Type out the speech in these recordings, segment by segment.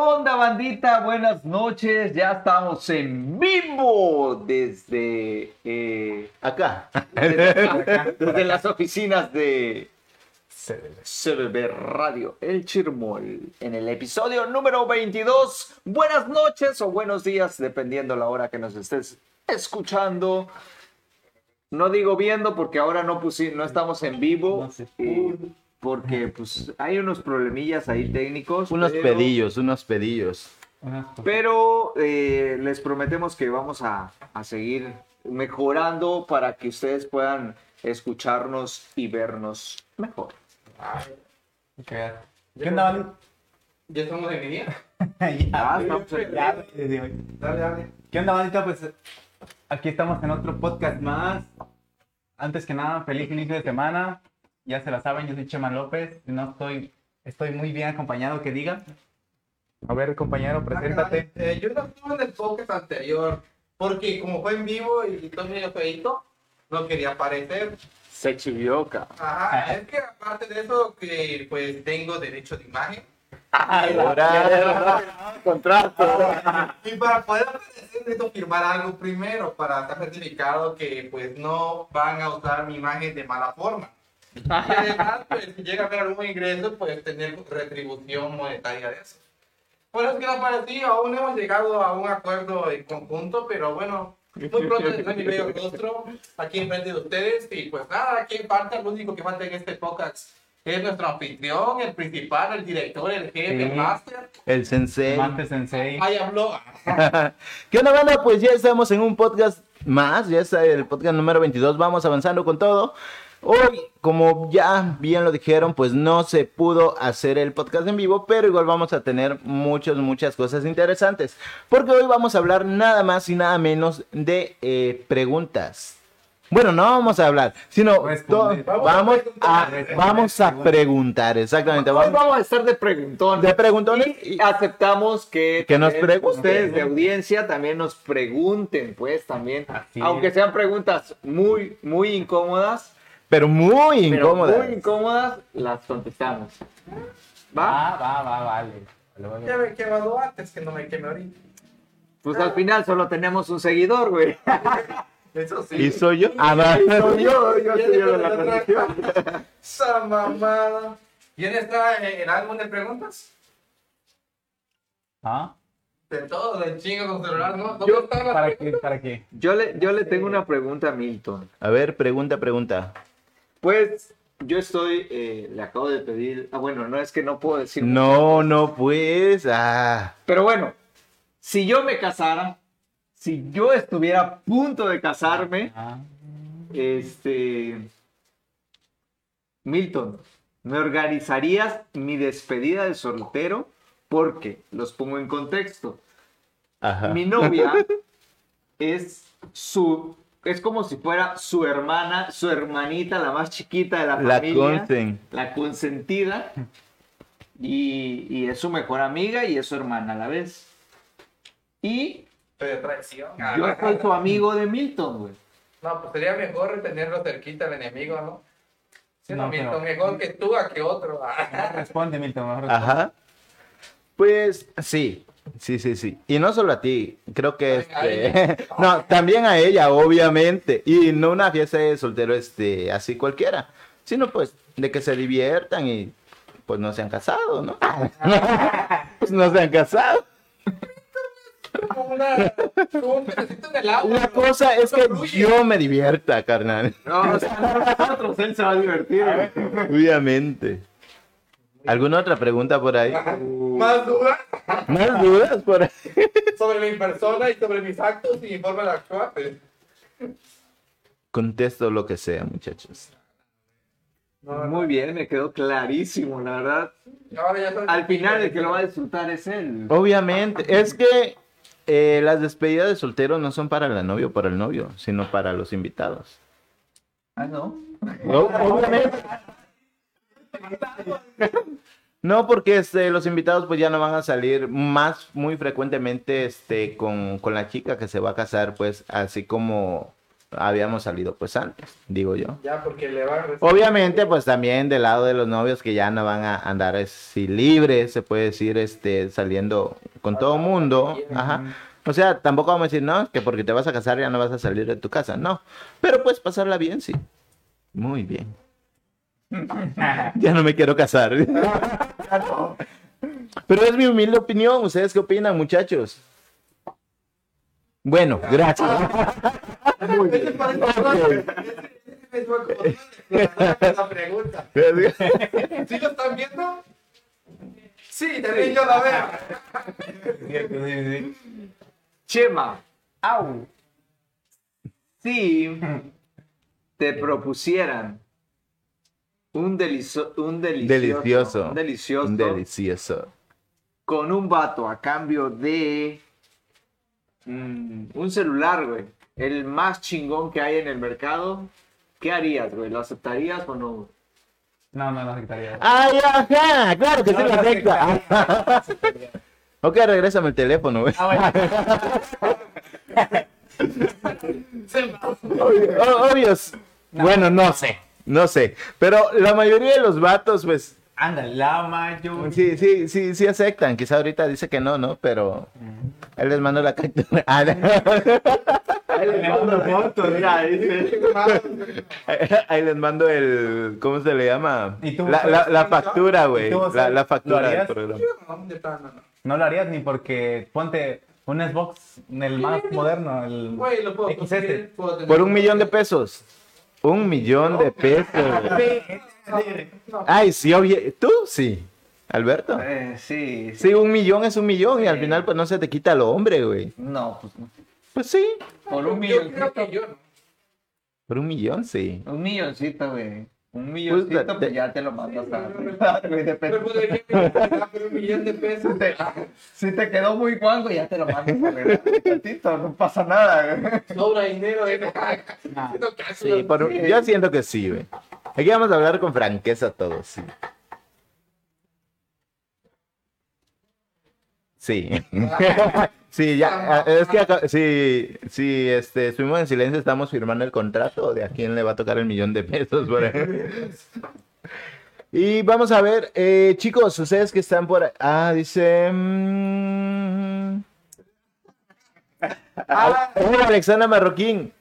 onda, bandita? Buenas noches. Ya estamos en vivo desde eh, Acá. desde, desde las oficinas de CBB Radio El Chirmol en el episodio número 22. Buenas noches o buenos días, dependiendo la hora que nos estés escuchando. No digo viendo porque ahora no, pusi- no estamos en vivo. No se porque pues hay unos problemillas ahí técnicos. Unos pero- pedillos, unos pedillos. Pero eh, les prometemos que vamos a, a seguir mejorando para que ustedes puedan escucharnos y vernos mejor. ¿Qué onda? ¿Ya estamos en línea? ya, Ah, estamos en- ya, desde hoy. Dale, dale. ¿Qué onda, bandita? Pues aquí estamos en otro podcast más. Antes que nada, feliz inicio de semana. Ya se la saben, yo soy Chema López. No estoy, estoy muy bien acompañado, que diga. A ver, compañero, preséntate. Eh, yo no estuve en el podcast anterior porque como fue en vivo y estoy medio feito, no quería aparecer. Se chivioca. Ajá, es que aparte de eso que pues tengo derecho de imagen. Contrato. Y para poder aparecer necesito firmar algo primero para estar certificado que pues no van a usar mi imagen de mala forma. Y además, pues si llega a haber algún ingreso, pues tener retribución monetaria de eso. Por eso es que no aparecí, aún no hemos llegado a un acuerdo en conjunto, pero bueno, muy pronto tendré mi bello rostro aquí enfrente de ustedes. Y pues nada, ¿quién falta? Lo único que falta en este podcast es nuestro anfitrión, el principal, el director, el jefe, el Sí. máster. El sensei. Mante Sensei. Ahí habló. ¿Qué onda, banda? Pues ya estamos en un podcast más. Ya está el podcast número 22. Vamos avanzando con todo. Hoy, como ya bien lo dijeron, pues no se pudo hacer el podcast en vivo, pero igual vamos a tener muchas, muchas cosas interesantes. Porque hoy vamos a hablar nada más y nada menos de eh, preguntas. Bueno, no vamos a hablar, sino to- vamos a, vamos a preguntar, exactamente. Hoy Vamos, vamos a estar de preguntones. de preguntones Y y- aceptamos que, Que nos pregunten. ustedes de audiencia también nos pregunten, pues también. Así Aunque es. sean preguntas muy, muy incómodas, pero muy pero incómodas. muy incómodas, las contestamos. ¿Va? Va, va, va, vale. Ya me he quemado antes que no me queme ahorita. Pues al final solo tenemos un seguidor, güey. Eso sí. ¿Y soy yo? Ah, va. Soy yo, yo soy yo de la de transmisión. Esa mamada. ¿Quién está en el álbum de preguntas? ¿Ah? De todo, del chingo con celular, ¿no? ¿Dónde Yo- ¿Para qué? ¿Para qué? Yo le, yo le tengo una pregunta a Milton. A ver, pregunta, pregunta. Pues yo estoy, eh, le acabo de pedir, ah bueno, no es que no puedo decir. No, no, pues. Ah. Pero bueno, si yo me casara, si yo estuviera a punto de casarme, Ah. este, Milton, ¿me organizarías mi despedida de soltero? Porque, los pongo en contexto, Ajá. mi novia es su, es como si fuera su hermana, su hermanita, la más chiquita de la La familia consen. la consentida y, y es su mejor amiga y es su hermana a la vez. Y de traición? yo soy su amigo de Milton, güey. No, pues sería mejor tenerlo cerquita al enemigo, ¿no? Sí, no, No, Milton, pero- mejor que tú a que otro. Mejor Responde, Milton. mejor responde. Ajá. Pues sí, sí, sí, sí. Y no solo a ti, creo que este... no, también a ella, obviamente. Y no una fiesta de soltero este, así cualquiera, sino pues de que se diviertan y pues no se han casado, ¿no? pues no se han casado. Como una- un pedacito agua. ¿no? cosa es que yo me divierta, carnal. No, o sea, nosotros él se va a divertir. Obviamente. ¿Alguna otra pregunta por ahí? Más dudas ¿Más dudas por ahí? sobre mi persona y sobre mis actos y mi forma de actuar. pues. Contesto lo que sea, muchachos. Muy bien, me quedó clarísimo, la verdad. Al final el que lo va a disfrutar es él. Obviamente, es que eh, las despedidas de soltero no son para la novia o para el novio, sino para los invitados. Ah, no. Obviamente. No, porque este, los invitados pues ya no van a salir más muy frecuentemente este, con, con la chica que se va a casar, pues así como habíamos salido pues antes, digo yo. Ya, porque le va a recibir- Obviamente, pues también del lado de los novios que ya no van a andar así libres, se puede decir, este, saliendo con todo mundo. Ajá. O sea, tampoco vamos a decir, no, que porque te vas a casar ya no vas a salir de tu casa, no. Pero pues pasarla bien, sí. Muy bien. ya no me quiero casar. Pero es mi humilde opinión. ¿Ustedes qué opinan, muchachos? Bueno, gracias. La pregunta. ¿Sí lo están viendo? Sí, también yo la veo. Cierto, sí, sí. Chema, ¡Au! si te propusieran un, deliso- un delicioso, Delicioso. un delicioso Un delicioso. con un vato a cambio de mm, un celular, güey, el más chingón que hay en el mercado, ¿qué harías, güey? ¿Lo aceptarías o no? No, no, no aceptaría. ¡Ay, ajá! ¡Claro que sí No, lo no acepta! ok, regrésame el teléfono, güey. Ah, bueno. Obvios. Bueno, no sé. No sé. Pero la mayoría de los vatos, pues, Ándale, la mayoría. sí, sí, sí, sí aceptan. Quizá ahorita dice que no, ¿no? Pero él les mando la captura. Ah, no. Ahí le mando fotos, mira, dice. Ahí les mando el. ¿Cómo se le llama? ¿Y tú? La, la, la factura, güey. ¿Y tú, La, la ¿lo factura del programa. No, lo harías ni porque ponte un Xbox, el más moderno, el Güey, lo puedo XS. conseguir, puedo tener- Por un millón de pesos. Un millón de pesos. Ay, sí, obvio. ¿Tú? Sí. ¿Alberto? Eh, sí, Sí, un millón es un millón y al final pues no se te quita lo hombre, güey. No, pues no. Pues sí. Por un no. Por un millón, sí. Un milloncito, güey. Un milloncito, de- pues ya te lo mandas a güey. Pero pues, ¿de a dar por un millón de pesos? Si te quedó muy guango, ya te lo mandas a arreglar tantito, no pasa nada, güey. Sobra dinero, eh. Ah, No, Sí, por un- yo siento que sí, güey. Aquí vamos a hablar con franqueza todos, sí. Sí. Sí, ya, eh, es que acá, sí, sí, este, estuvimos en silencio, estamos firmando el contrato de a quién le va a tocar el millón de pesos. por. Y vamos a ver, eh, chicos, ustedes que están por ahí. Ah, dice. mm, Ah, hola, Alexandra Marroquín.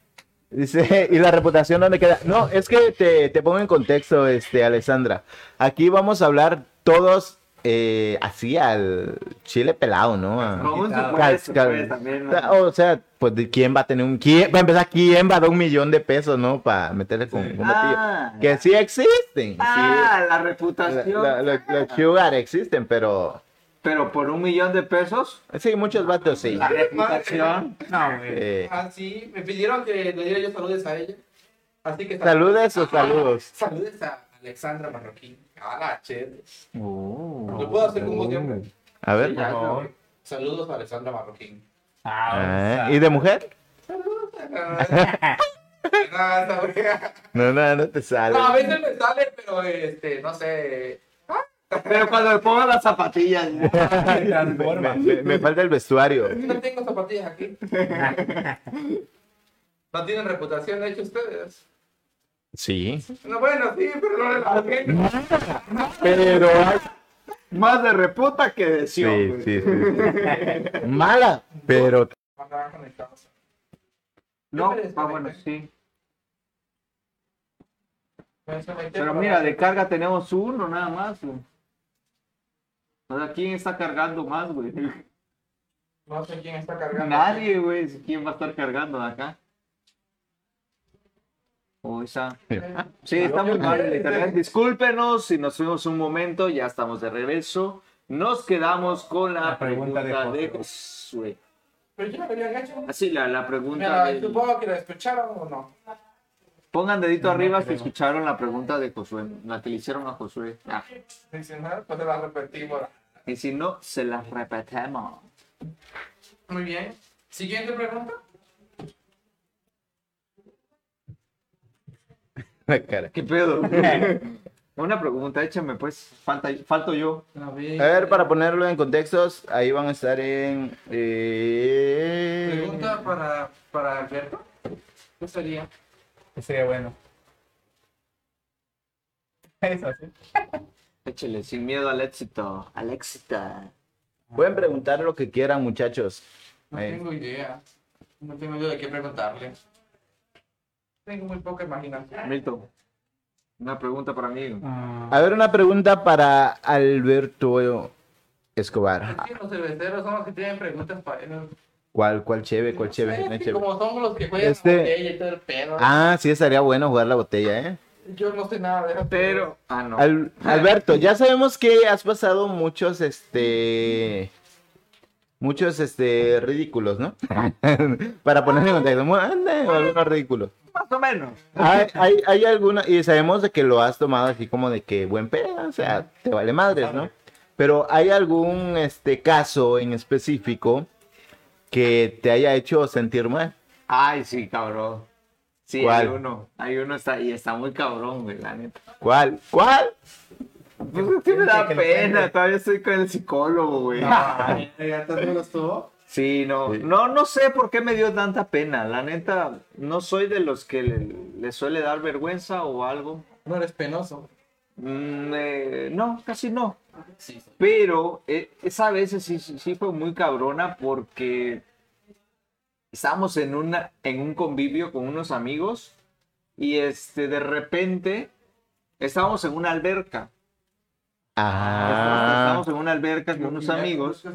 Dice, ¿y la reputación dónde queda? No, es que te, te pongo en contexto, este, Alexandra. Aquí vamos a hablar todos eh, así al chile pelado, ¿no? A- un pues, también. o sea, O sea, pues de quién va a tener un quién, para empezar, quién va a dar un millón de pesos, ¿no? Para meterle con, con batillo. Ah, Que sí existen. ah, la sí. reputación. La- la- los sugar existen, pero Pero por un millón de pesos, sí, muchos vatos sí. la reputación. No, güey. Eh, Ah, sí, me pidieron que le diera yo saludes a ella. Así que ¿Saludes o saludos? Saludes a Alexandra Marroquín. A la chévere. Oh. Lo puedo hacer con hombre. a ver. Sí, ya. Por favor. Saludos a Alexandra Marroquín. Ah, Ah, ¿Y de mujer? No, esa wea. No, no, no te sale. No, a veces me sale, pero este, no sé. Pero cuando le pongan las zapatillas. Me, me falta el vestuario. No tengo zapatillas aquí. ¿No tienen reputación, de hecho, ustedes? Sí. No, bueno, sí, pero no de la gente. Pero Más de reputa que de sí, sion, sí, güey. sí. Mala, pero. No, ah, bueno, sí. Pero mira, de carga tenemos uno nada más, güey. O sea, ¿quién está cargando más, güey? No sé quién está cargando. Nadie, güey. ¿Quién va a estar cargando de acá? O esa. Sí, está muy mal el internet. Discúlpenos si nos fuimos un momento, ya estamos de regreso. Nos quedamos con la, La pregunta pregunta, de Josué. Pero ya me habían hecho. Así, la, la pregunta Mira, de... supongo que la escucharon o no. Pongan dedito No, arriba no si escucharon la pregunta de Josué, la que le hicieron a Josué. Ah, Dicen, ah, pues la repetimos. Y si no, se la repetimos. Muy bien. Siguiente pregunta. La cara. ¿Qué pedo? Una pregunta, échame pues. Falta, falto yo. A ver, A ver, para ponerlo en contextos, ahí van a estar en. eh, Pregunta para, para Alberto. ¿Qué sería? ¿Qué sería bueno? Eso sí. Échale, sin miedo al éxito. Al éxito. Pueden preguntar lo que quieran, muchachos. No Eh. tengo idea. No tengo idea de qué preguntarle. Tengo muy poca imaginación. Milton, una pregunta para mí. Ah, A ver, una pregunta para Alberto Escobar. Es que los cerveceros son los que tienen preguntas para ellos. ¿Cuál, cuál cheve, cuál No sé, No es que cheve. como son los que juegan Este- botella y todo el pedo. Ah, sí, estaría bueno jugar la botella, ¿eh? Yo no sé nada de eso. Pero, ah, no. Al- Alberto, ya sabemos que has pasado muchos, este... Muchos, este, ridículos, ¿no? Para poner en contexto, mu- ande, algunos ridículos. Más o menos. Hay, hay, hay alguna, y sabemos de que lo has tomado así como de que buen pedo, o sea, te vale madres, ¿no? Pero hay algún, este, caso en específico que te haya hecho sentir mal. Ay, sí, cabrón. Sí, ¿Cuál? hay uno. Hay uno está, y está muy cabrón, güey, la neta. ¿Cuál? ¿Cuál? Pues que lo pena, todavía estoy con el psicólogo, güey. Ay, ¿Ya te gustó? Sí, no, Sí. no, no sé por qué me dio tanta pena. La neta, no soy de los que le, le suele dar vergüenza o algo. No eres penoso. Mm, eh, no, casi no. Sí, sí. Pero eh, esa vez sí, sí, sí fue muy cabrona porque estábamos en, una, en un convivio con unos amigos y este, de repente estábamos en una alberca. Ah, Estábamos en una alberca con unos amigos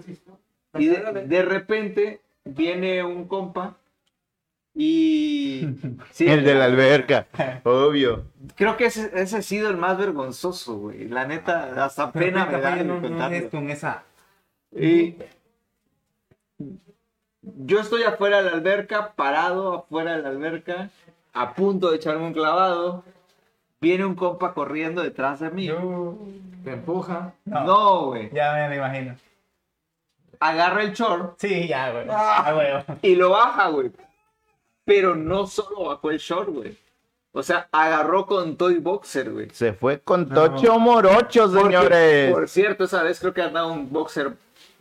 y de, de repente viene un compa y... sí, el de la alberca, obvio. Creo que ese, ese ha sido el más vergonzoso, güey. La neta, hasta pena me da no, no es con esa. Y yo estoy afuera de la alberca, parado afuera de la alberca, a punto de echarme un clavado. Viene un compa corriendo detrás de mí. Yo- Te empuja. No, No, güey. ya me lo imagino. Agarra el short Sí, ya, güey. Ah. Ah, güey. y lo baja, güey. Pero no solo bajó el short, güey. O sea, agarró con Toy Boxer, güey. Se fue con Tocho Morocho, Porque, señores. Por cierto, esa vez creo que andaba un boxer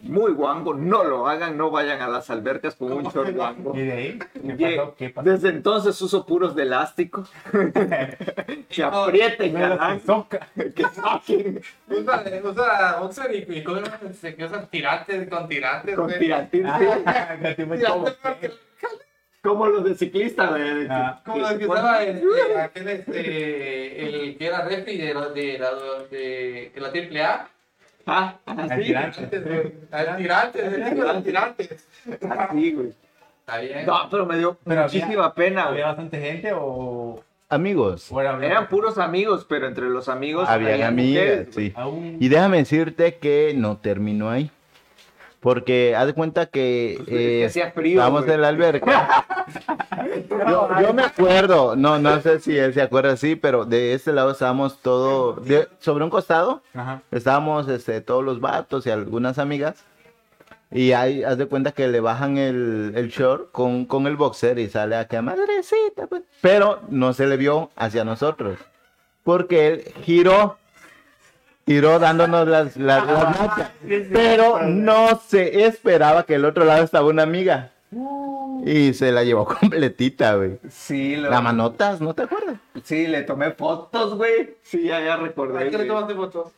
muy guango. No lo hagan, no vayan a las albercas con un short guango. ¿Y de ahí? ¿Qué pasó? ¿Qué pasó? Desde entonces uso puros de elástico. que aprieten, No que soca. Que saquen Usa, usa boxer y, y con, se- que usan tirantes con tirantes. con güey. tirantín. Ah, que tipo como- los de ciclista, güey. Ah. Como los que usaba este, aquel este, el que era refri de, la- de, la, de, de la triple A. Ah, El así. tirante. Antes, güey. Ah, Tirantes, los tirantes. Así, güey. Está bien. No, pero me dio Pero muchísima pena, güey. ¿Había bastante gente o...? Amigos, o era- Eran puros amigos, pero entre los amigos habían había amigas, mujeres, güey. sí. Aún... Y déjame decirte que no terminó ahí. Porque haz de cuenta que Pues, es que eh, hacía frío, estábamos güey. en la alberca. yo, yo me acuerdo, no, no sé si él se acuerda así, pero de este lado estábamos todo, de- sobre un costado, Ajá. estábamos este, todos los vatos y algunas amigas. Y ahí haz de cuenta que le bajan el, el short con, con el boxer y sale acá, madrecita, pues. Pero no se le vio hacia nosotros. Porque él giró, giró dándonos las, las, las nachas. Pero no se esperaba que el otro lado estaba una amiga. Y se la llevó completita, güey. Sí, lo- La manotas, ¿no te acuerdas? sí, le tomé fotos, güey. Sí, ya, ya recordé. ¿A qué le tomaste fotos?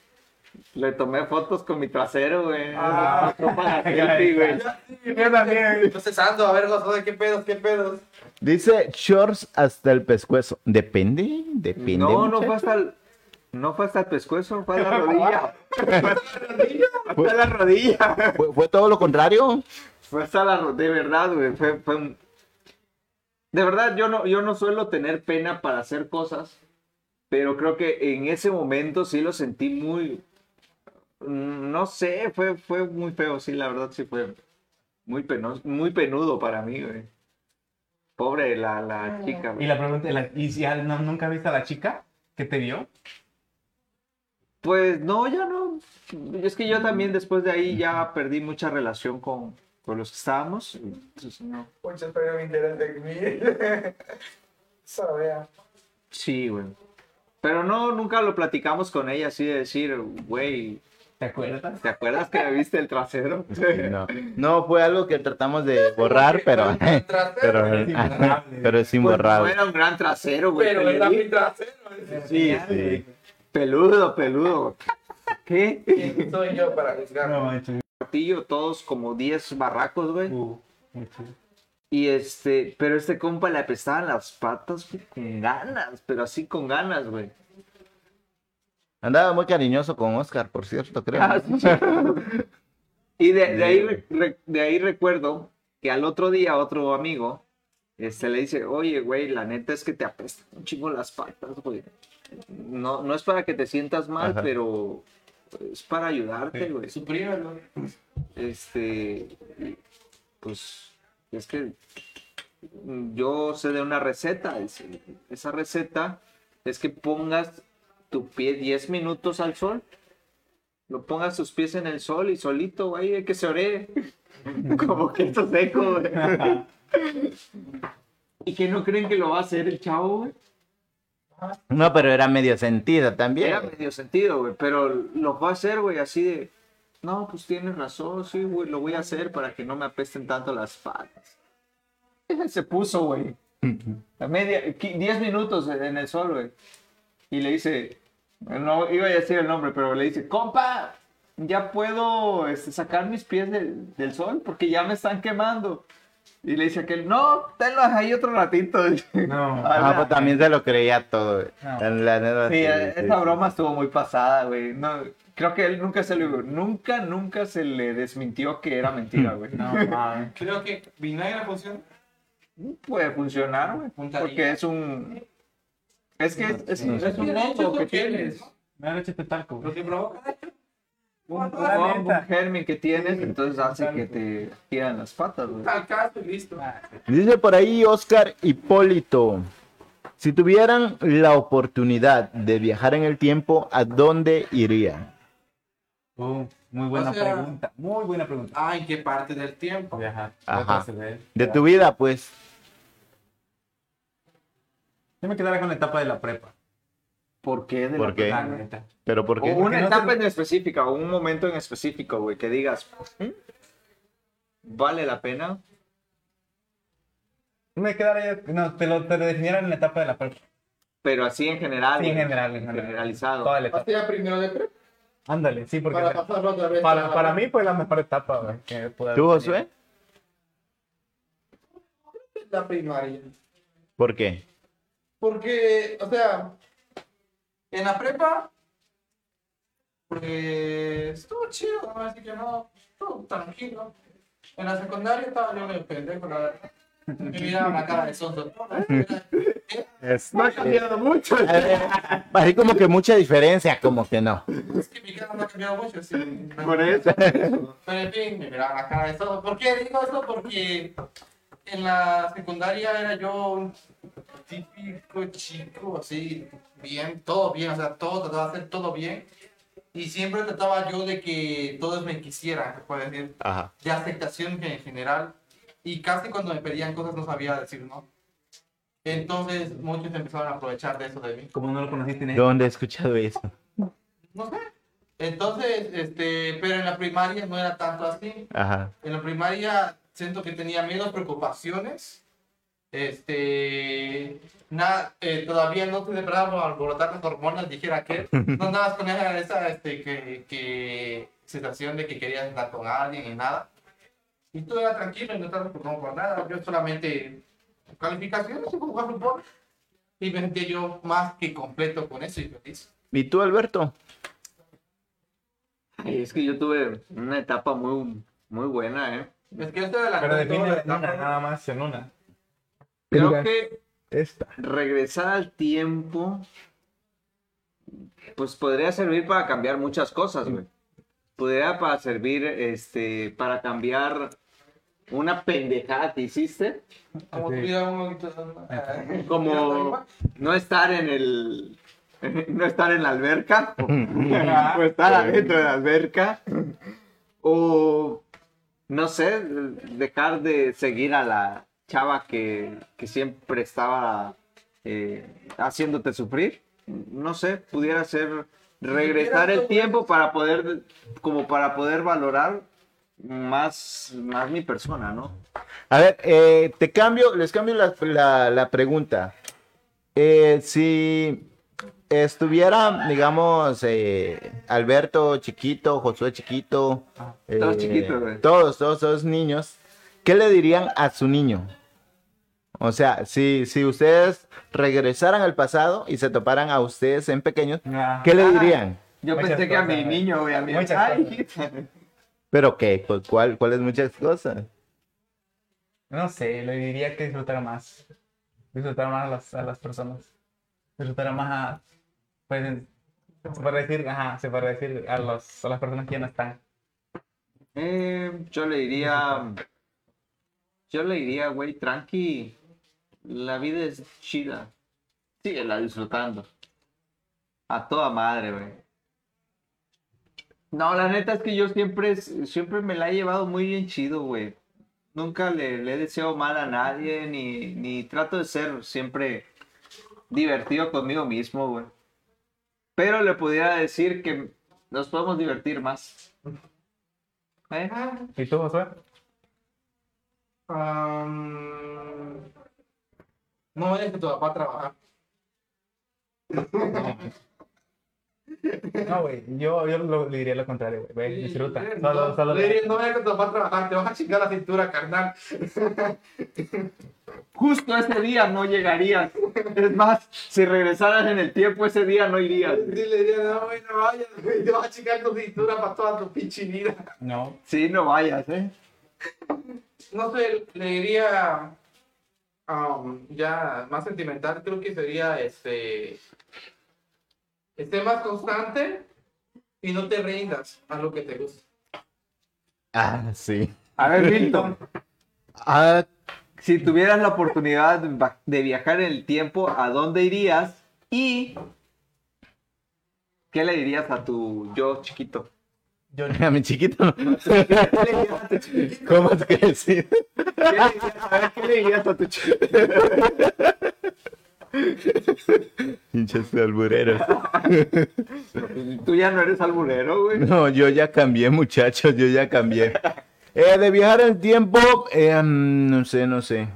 Le tomé fotos con mi trasero, güey. Ah. Para selfie, güey. Yo también. Entonces ando a ver los dos, qué pedos, qué pedos. Dice shorts hasta el pescuezo. Depende, depende. No, no fue hasta el... No fue hasta el pescuezo, fue a la rodilla. fue a la rodilla. ¿Fue, fue todo lo contrario. Fue hasta la rodilla, de verdad, güey. Fue, fue un- De verdad, yo no, yo no suelo tener pena para hacer cosas, pero creo que en ese momento sí lo sentí muy... mm, No sé, fue, fue muy feo, sí, la verdad sí fue muy penoso, muy penudo para mí, güey. Pobre la, la chica, Y güey. la pregunta, la- ¿y si al- no- nunca viste a la chica que te vio? Pues no, ya no. Es que yo también después de ahí ya perdí mucha relación con, con los que estábamos. Entonces, no. Muchos pero me interesa en mí. Sabía. Sí, güey. Pero no, nunca lo platicamos con ella así de decir, güey, ¿Te acuerdas? ¿Te acuerdas que viste el trasero? No, no fue algo que tratamos de borrar, pero, pero, pero es Pues no imborrable. era un gran trasero, güey. Pero era mi peludo. trasero. Sí, sí. Peludo, peludo. ¿Qué? ¿Quién soy yo para juzgar? No. Martillo, todos como 10 barracos, güey. Uh. Y este, pero este compa le apestaban las patas güey, con ganas, pero así con ganas, güey. Andaba muy cariñoso con Oscar, por cierto, creo. Ah, sí. Y de, de ahí, de ahí recuerdo que al otro día otro amigo este, le dice, oye, güey, la neta es que te apestan un chingo las patas, güey. No, no es para que te sientas mal, Ajá. pero es para ayudarte, güey. Suprímelo. Este, pues, es que yo sé de una receta. es- Esa receta es que pongas tu pie 10 minutos al sol. Lo pongas tus pies en el sol y solito, güey, que se ore. Como que esto seco, güey. ¿Y que no creen que lo va a hacer el chavo, güey? No, pero era medio sentida también. Era medio sentido, güey, pero lo va a hacer, güey, así de, no, pues tienes razón, sí, güey, lo voy a hacer para que no me apesten tanto las patas. Se puso, güey, a media, qui- 10 minutos en el sol, güey, y le dice, no iba a decir el nombre, pero le dice, compa, ya puedo este, sacar mis pies del sol porque ya me están quemando. Y le dice aquel, no, tenlos ahí otro ratito. No. Ah, pues también se lo creía todo, güey. No. La neta, Sí, sí, esa sí, broma estuvo muy pasada, güey. No, creo que él nunca se le nunca, nunca se le desmintió que era mentira, güey. No. Creo que vinagre funciona. Puede funcionar, güey. Porque es un. Es que es, es- Sí. es un hongo que tienes. Me han hecho este talco, Lo güey. que provoca. Un, un un germen que tienes, entonces hace que te tiran las patas, güey. Listo. Ah, Dice por ahí Oscar Hipólito. Si tuvieran la oportunidad de viajar en el tiempo, ¿a dónde irían? Uh, muy buena O sea- pregunta. Muy buena pregunta. Ah, ¿en qué parte del tiempo? Viajar. Ajá. De tu vida, pues. Yo me quedaría con la etapa de la prepa. ¿Por qué? De ¿Por la- qué? ¿Pero por O una Porque no etapa te- en específica, o un momento en específico, güey, que digas, "¿Mm? ¿vale la pena? Me quedaría. No, te lo, te lo definiera en la etapa de la prepa. Pero así en general. Sí, en general, en general. Generalizado. Toda la etapa. Primero de prepa. Ándale, sí, porque. Para pasarlo otra vez. Para, para mí fue la mejor etapa, güey. que ¿Tú. Josué? La primaria. ¿Por qué? Porque, o sea, en la prepa, porque estuvo chido, no voy a decir que no, estuvo tranquilo. En la secundaria estaba yo medio pendejo, la verdad. Me miraban la cara de sonso. No ha cambiado mucho. Así como que mucha diferencia, como que no. Es que mi cara no ha cambiado mucho, sí. Por eso. Pero en fin, me miraban la cara de sonso. ¿Por qué digo esto? Porque en la secundaria era yo un típico chico, así, bien, todo bien, o sea, todo, trataba de hacer todo bien. Y siempre trataba yo de que todos me quisieran, se puede decir, Ajá. de aceptación en general. Y casi cuando me pedían cosas no sabía decir no. Entonces muchos empezaron a aprovechar de eso de mí. Como no lo conociste en ¿Dónde he escuchado eso? No sé. Entonces, este, pero en la primaria no era tanto así. Ajá. En la primaria siento que tenía menos preocupaciones. Este, nada, eh, todavía no te bravo a alborotar las hormonas, dijera que no andabas con esa, esa este, que, que sensación de que querías andar con alguien y nada. Y tú era tranquilo y no estabas preocupado por nada. Yo solamente calificaciones y jugar fútbol. Y me sentía yo más que completo con eso y feliz. ¿Y tú, Alberto? Ay, es que yo tuve una etapa muy, muy buena, ¿eh? Es que esto de la Pero define en una, etapa, nada más en una. Creo que Esta. regresar al tiempo, pues podría servir para cambiar muchas cosas, güey. Podría para servir, este, para cambiar una pendejada que hiciste, Como eh, como no estar en el, no estar en la alberca, Ah, o estar adentro de la alberca, o no sé, dejar de seguir a la chava que, que siempre estaba eh, haciéndote sufrir. No sé, pudiera ser regresar el tiempo para poder, como para poder valorar más, más mi persona, ¿no? A ver, eh, te cambio, les cambio la, la- la pregunta. Eh, si estuviera, digamos, eh, Alberto chiquito, Josué chiquito, Todos chiquitos, todos, todos, todos niños, ¿qué le dirían a su niño? O sea, si, si ustedes regresaran al pasado y se toparan a ustedes en pequeños, Ah. ¿qué le dirían? Yo Muchas pensé que a mi niño, güey, a mi Muchas Ay, ¿Pero qué? Pues, ¿cuál, ¿Cuáles muchas cosas? No sé, le diría que disfrutara más. Disfrutara más a las, a las personas. Disfrutara más a. Pues, se puede decir, ajá, se puede decir a, los, a las personas que ya no están. Eh, yo le diría, yo le diría, güey, tranqui, la vida es chida, síguela disfrutando, a toda madre, güey. No, la neta es que yo siempre, siempre me la he llevado muy bien chido, güey. Nunca le, le he deseado mal a nadie, ni, ni trato de ser siempre divertido conmigo mismo, güey. Pero le pudiera decir que nos podemos divertir más. ¿Eh? ¿Y tú, Josué? No vayas con tu papá a trabajar. No, güey, yo, yo lo- le diría lo contrario, güey. Ve, disfruta. Solo, no, solo. le diría, no vayas con tu papá a trabajar, te vas a chingar la cintura, carnal. Justo ese día no llegarías. Es más, si regresaras en el tiempo, ese día no irías. Sí, le diría, no, güey, no vayas, güey, te vas a chingar tu cintura para toda tu pinche vida. No. Sí, no vayas, ¿eh? No sé, le diría, am, ya más sentimental, creo que sería, este, esté más constante y no te rindas a lo que te gusta. Ah, sí. A ver, Milton, Ah, si tuvieras la oportunidad de viajar en el tiempo, ¿a dónde irías? Y ¿qué le dirías a tu yo chiquito? Yo, a mi chiquito. ¿Cómo dirías? A ver, ¿qué le dirías a tu chiquito? Albureros. Tú ya no eres alburero, güey. No, yo ya cambié, muchachos, yo ya cambié. Eh, de viajar en el tiempo, eh, mm, no sé, no sé.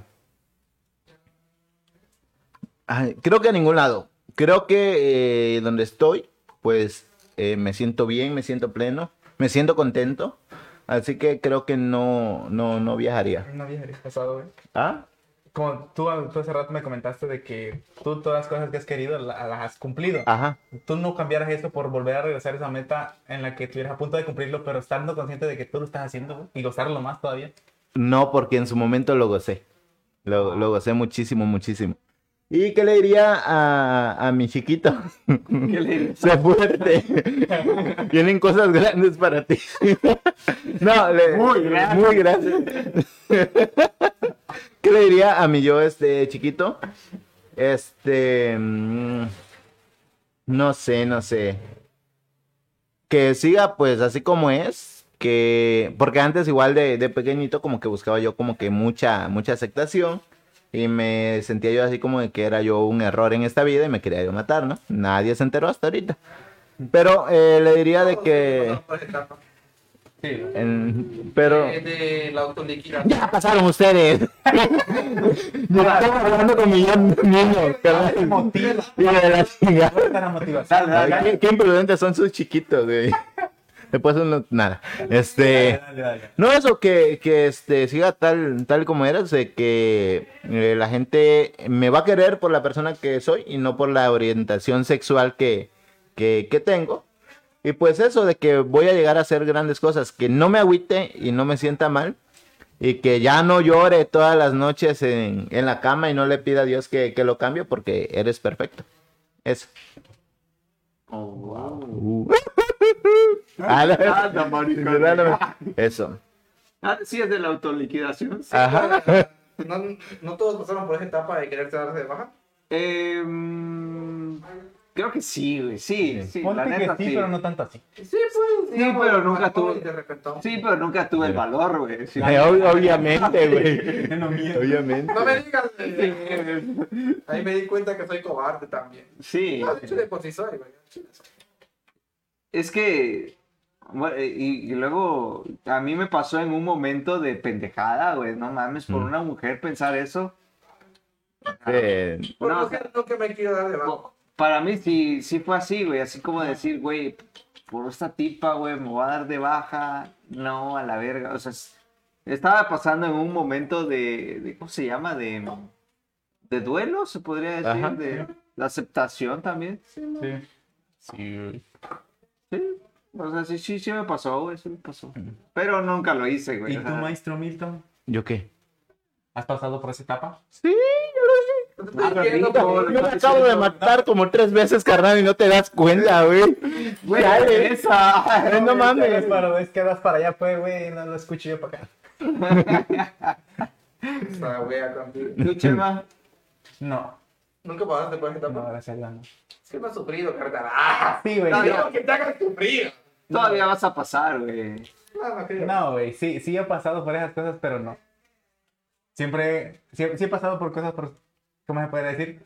Ay, creo que a ningún lado. Creo que eh, donde estoy, pues eh, me siento bien, me siento pleno, me siento contento. Así que creo que no, no, no viajaría. no viajaría pasado, güey. ¿Ah? Como tú, tú hace rato me comentaste de que tú todas las cosas que has querido la- las has cumplido. Ajá. Tú no cambiaras eso por volver a regresar a esa meta en la que estuvieras a punto de cumplirlo, pero estando consciente de que tú lo estás haciendo, güey, y gozarlo más todavía. No, porque en su momento lo gocé. Lo, lo gocé muchísimo, muchísimo. ¿Y qué le diría a, a mi chiquito? ¿Qué le dirías? Sé fuerte. Vienen cosas grandes para ti. no, le- Muy grandes. Muy grandes. ¿Qué le diría a mi yo este chiquito? Este. mm, No sé, no sé. Que siga pues así como es. Que. Porque antes igual de, de pequeñito como que buscaba yo como que mucha, mucha aceptación. Y me sentía yo así como de que era yo un error en esta vida y me quería yo matar, ¿no? Nadie se enteró hasta ahorita. Pero eh, le diría de que... Sí. en- pero... De, de la. Ya pasaron ustedes. Yo estaba hablando con mi niño. Hijo de la chingada. Qué imprudentes son sus chiquitos, güey. Después uno, nada. Este... Dale, dale. No, eso que, que este, siga tal, tal como eres, de que eh, la gente me va a querer por la persona que soy y no por la orientación sexual que, que, que tengo. Y pues eso, de que voy a llegar a hacer grandes cosas, que no me agüite y no me sienta mal. Y que ya no llore todas las noches en, en la cama y no le pida a Dios que, que lo cambie porque eres perfecto. Eso. Oh, wow. Ah, la- Anda, maricón. Eso. Ah, sí, es de la autoliquidación. sí. Ajá. ¿No, no todos pasaron por esa etapa de quererse darse de baja? Eh, creo que sí, güey. Sí, sí, la Ponte neta que sí, sí. pero no tanto así. Sí, pues. Sí, pero nunca repente. Sí, pero nunca tuve el valor, güey. Sí. Ob- obviamente, güey. Miedo. Obviamente. No me digas. eh, Ahí me di cuenta que soy cobarde también. Sí. No, de hecho, de por sí soy, güey. Es que. bueno, y, y luego a mí me pasó en un momento de pendejada, güey. No mames, por Mm. una mujer pensar eso. Sí. Por No, no, que nunca me quiero dar de bajo. Para mí sí, sí fue así, güey. Así como decir, güey, por esta tipa, güey, me voy a dar de baja. No, a la verga. O sea, es- estaba pasando en un momento de, de- ¿cómo se llama? De, de duelo, se podría decir. Ajá. De la aceptación también. Sí. Sí, güey. Sí. O sea, sí, sí, sí me pasó, güey, sí me pasó. Pero nunca lo hice, güey. ¿Y o tú, sea, maestro Milton? ¿Yo qué? ¿Has pasado por esa etapa? Sí, No diciendo rico, por- yo me acabo de matar como tres veces, carnal, y no te das cuenta, güey. Güey, esa. No Es mames. para, es que vas para allá, pues, güey, no lo escucho yo para acá. Esa wea contigo. ¿Tú, Chema? No, Nunca pasaste por esa no, gracias a Dios, no. Es que no has sufrido, carnal. ¡Ah! Sí, güey. No, digo que te hagas sufrir. Todavía vas a pasar, güey. No, güey, sí, sí he pasado por esas cosas, pero no. Siempre, sí, sí he pasado por cosas, por, ¿cómo se puede decir?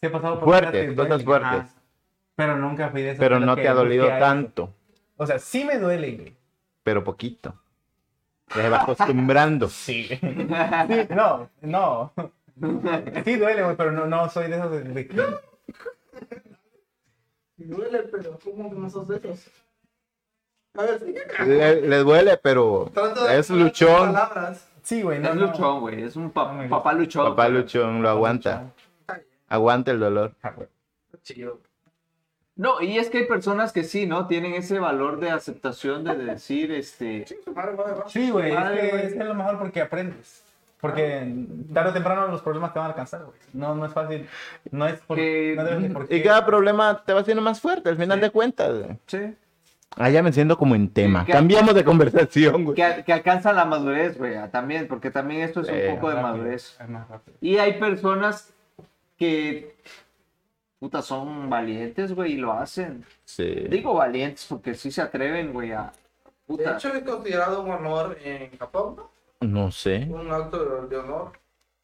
Sí he pasado por Fuertes, cosas fuertes. ajá. Pero nunca fui de esas Pero no te ha dolido a eso. tanto, O sea, sí me duele, güey. pero poquito. Te va acostumbrando. Sí. sí. No, no. Sí duele, güey, pero no, no soy de esos de. Duele, pero ¿cómo que no sos de esos? A ver, sigue acá. Le, le duele, pero Trato de es luchón. palabras. Sí, güey, no, es no. luchón, güey. Es un pa- No me papá luchón. Papá luchón lo aguanta. Aguanta el dolor. Ah. Chido. No, y es que hay personas que sí, ¿no? Tienen ese valor de aceptación de decir, este... Sí, güey. es que es lo mejor porque aprendes. Porque tarde o temprano los problemas te van a alcanzar, güey. No, no es fácil. No es por, Que- no debes de por qué. Y cada problema te va haciendo más fuerte al final de cuentas. güey. Sí. Ah, ya me siento como en tema. Que- Cambiamos de conversación, güey. Que, que alcanzan la madurez, güey, también, porque también esto es un Sí, poco de Rápido, madurez. Es más rápido. Y hay personas que, puta, son valientes, güey, y lo hacen. Sí. Digo valientes porque sí se atreven, güey, a... De Puta, hecho, es considerado un honor en Japón, ¿no? No sé. Un acto de, de honor.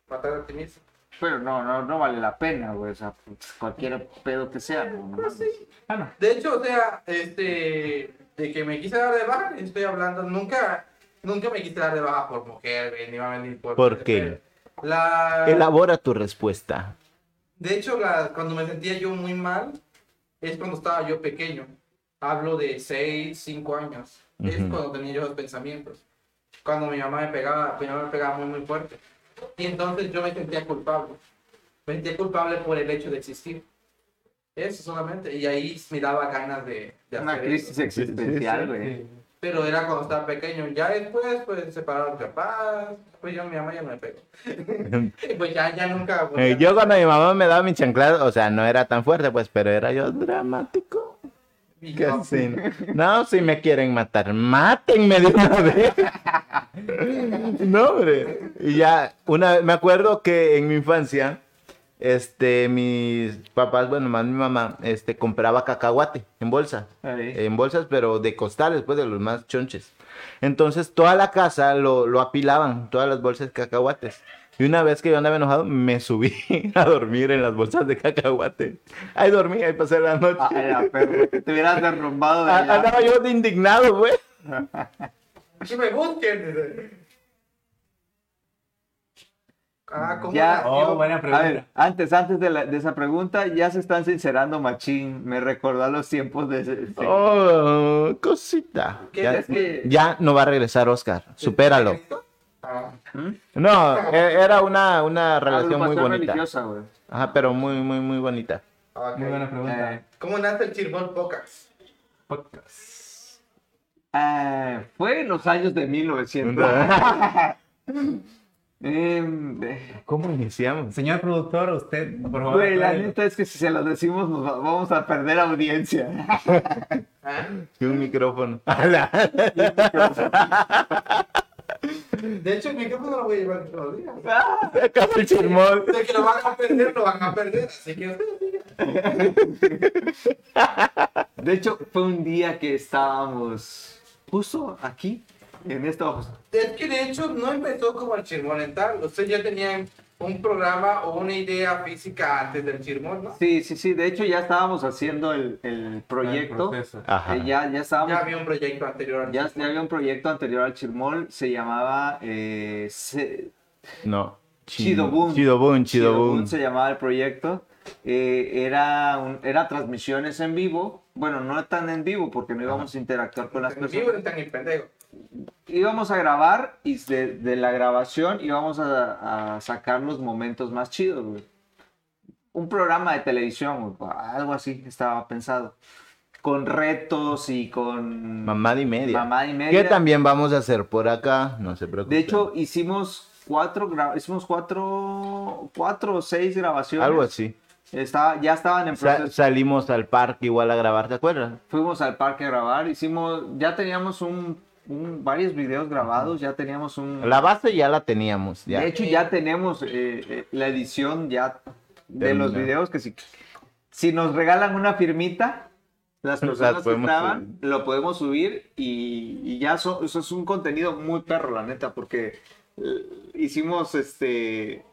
Matar a ti mismo. pero no, no, no vale la pena, güey, o sea, pues, cualquier pedo que sea, ¿no? No mames. Ah, no. De hecho, o sea, este, de que me quise dar de baja, estoy hablando, nunca, nunca me quise dar de baja por mujer, güey, ni más ni por... ¿Por qué? La, Elabora tu respuesta. de hecho, la, cuando me sentía yo muy mal, es cuando estaba yo pequeño. Hablo de 6, 5 años. Es cuando tenía yo los pensamientos. Cuando mi mamá me pegaba, mi mamá me pegaba muy, muy fuerte. Y entonces yo me sentía culpable. Me sentía culpable por el hecho de existir. Eso solamente. Y ahí me daba ganas de, de Una hacer crisis eso. existencial, güey. Sí. Pero era cuando estaba pequeño. Ya después, pues, separaron papás. Pues ya mi mamá ya no me pegó. Y pues ya, ya nunca... pues, Eh, ya- yo cuando mi mamá me daba mi chanclada, o sea, no era tan fuerte, pues, pero era yo dramático. No, si me quieren matar, mátenme de una vez. No, hombre. Y ya, una me acuerdo que en mi infancia, este, mis papás, bueno, más mi mamá, este, compraba cacahuate en bolsa. Ahí. En bolsas, pero de costales, pues, de los más chonches. Entonces, toda la casa lo, lo apilaban, todas las bolsas de cacahuates. Y una vez que yo andaba enojado, me subí a dormir en las bolsas de cacahuate. Ahí dormí, ahí pasé la noche. Ah, era perro, que te hubieras derrumbado de Ah, allá. Andaba yo de indignado, güey. Que me busquen. Ah, ¿cómo Ya. Oh, buena A pregunta. ver, antes, antes de, la- de esa pregunta, ya se están sincerando machín. Me recordó a los tiempos de... ese- Oh, cosita. ¿Qué Ya, es que- ya no va a regresar Oscar. Supéralo. Ah, No, e- era una, una relación muy bonita. religiosa, güey. Ajá, pero muy, muy, muy bonita. Muy buena pregunta. Eh, ¿Cómo nace el Chirbol Pocas? Podcast. ah, fue en los años de 1900. Em, eh, ¿Cómo iniciamos? Señor productor, usted, por favor. Güey, la neta es que si se lo decimos nos va- vamos a perder audiencia. ¿Ah? Y un micrófono. De hecho, el micrófono lo voy a llevar todos los días. Saca el chirmol. De que lo van a perder, lo van a perder. Así que. De hecho, fue un día que estábamos justo aquí, en esta Es que de hecho no empezó como el chirmol en tal. Ustedes ya tenían un programa o una idea física antes del Chirmol, ¿no? Sí, sí, sí. De hecho, ya estábamos haciendo el, el proyecto. Eh, ya, ya estábamos. Ya había un proyecto anterior al Ya, ya había un proyecto anterior al Chirmol, se llamaba eh, se- No. Chidobun. Chidobun, Chidobun se llamaba el proyecto. Eh, era, un- era transmisiones en vivo. Bueno, no tan en vivo porque no íbamos a interactuar con las En vivo personas. en pendejo. Íbamos a grabar y de, de la grabación íbamos a, a sacar los momentos más chidos, güey. Un programa de televisión, güey, algo así estaba pensado. Con retos y con... Mamada y media. Mamada y media. Que también vamos a hacer por acá, no se preocupen. De hecho, hicimos cuatro, hicimos cuatro, cuatro o seis grabaciones. algo así. Estaba, ya estaban en Sa- proceso. salimos al parque igual a grabar, ¿te acuerdas? Fuimos al parque a grabar, hicimos, ya teníamos un, un- varios videos grabados, ya teníamos un... La base ya la teníamos, ya. De hecho, ya tenemos eh, eh, la edición ya de los videos que si, si nos regalan una firmita, las personas que estaban, lo podemos subir y, y ya so- eso es un contenido muy perro, la neta, porque eh, hicimos este...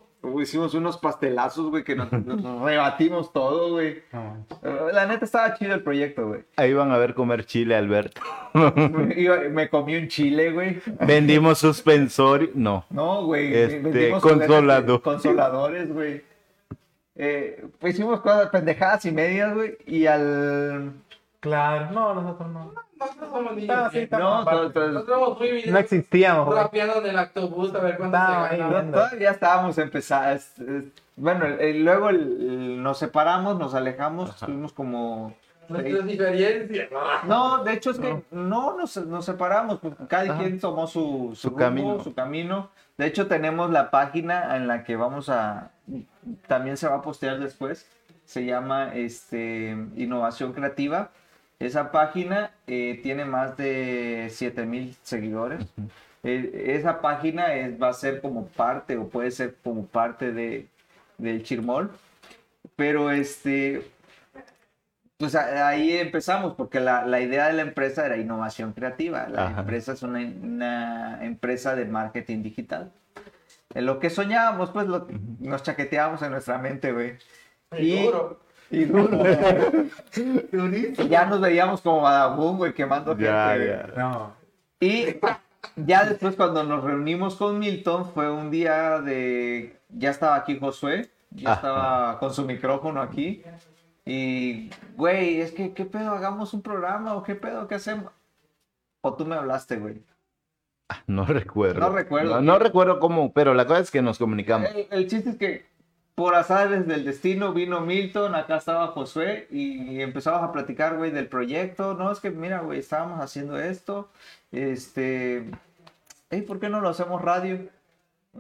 Hicimos unos pastelazos, güey, que nos, nos rebatimos todo, güey. No, Eh, La neta estaba chido el proyecto, güey. Ahí van a ver comer chile, Alberto. Me comí un chile, güey. Vendimos suspensorio. No. No, güey. Este, vendimos consolador. juguetes, Consoladores, güey. Eh, pues hicimos cosas pendejadas y medias, güey. Y al. Claro, no, nosotros no. Nosotros somos niños. Sí, bien. estamos No, aparte. Nosotros muy No existíamos, rapeando en el autobús a ver se no, todavía estábamos empezando. Bueno, luego nos separamos, nos alejamos. Estuvimos como. Nuestras diferencias. No, de hecho es que no nos, nos separamos, pues, cada Ajá. quien tomó su, su, Su rumbo, camino. su camino. De hecho tenemos la página en la que vamos a, también se va a postear después, se llama este, Innovación Creativa. Esa página eh, tiene más de 7000 seguidores. Eh, esa página es- va a ser como parte o puede ser como parte de, del Chirmol. Pero este, pues a- ahí empezamos, porque la, la idea de la empresa era innovación creativa. La Ajá. empresa es una, una empresa de marketing digital. En lo que soñábamos, pues lo- nos chaqueteábamos en nuestra mente, güey. Y duro. Y duro. Y ya nos veíamos como Badabun, güey, quemando Ya, gente. ya. No. Y ya después cuando nos reunimos con Milton fue un día de... Ya estaba aquí Josué, ya Ajá. estaba con su micrófono aquí. Y, güey, es que, ¿qué pedo? ¿Hagamos un programa o qué pedo? ¿Qué hacemos? O tú me hablaste, güey. No recuerdo. No recuerdo. No, no recuerdo cómo, pero la cosa es que nos comunicamos. El, el chiste es que por azares del destino vino Milton, acá estaba Josué y empezamos a platicar, güey, del proyecto. No, es que mira, güey, estábamos haciendo esto. Este, "Ey, ¿por qué no lo hacemos radio?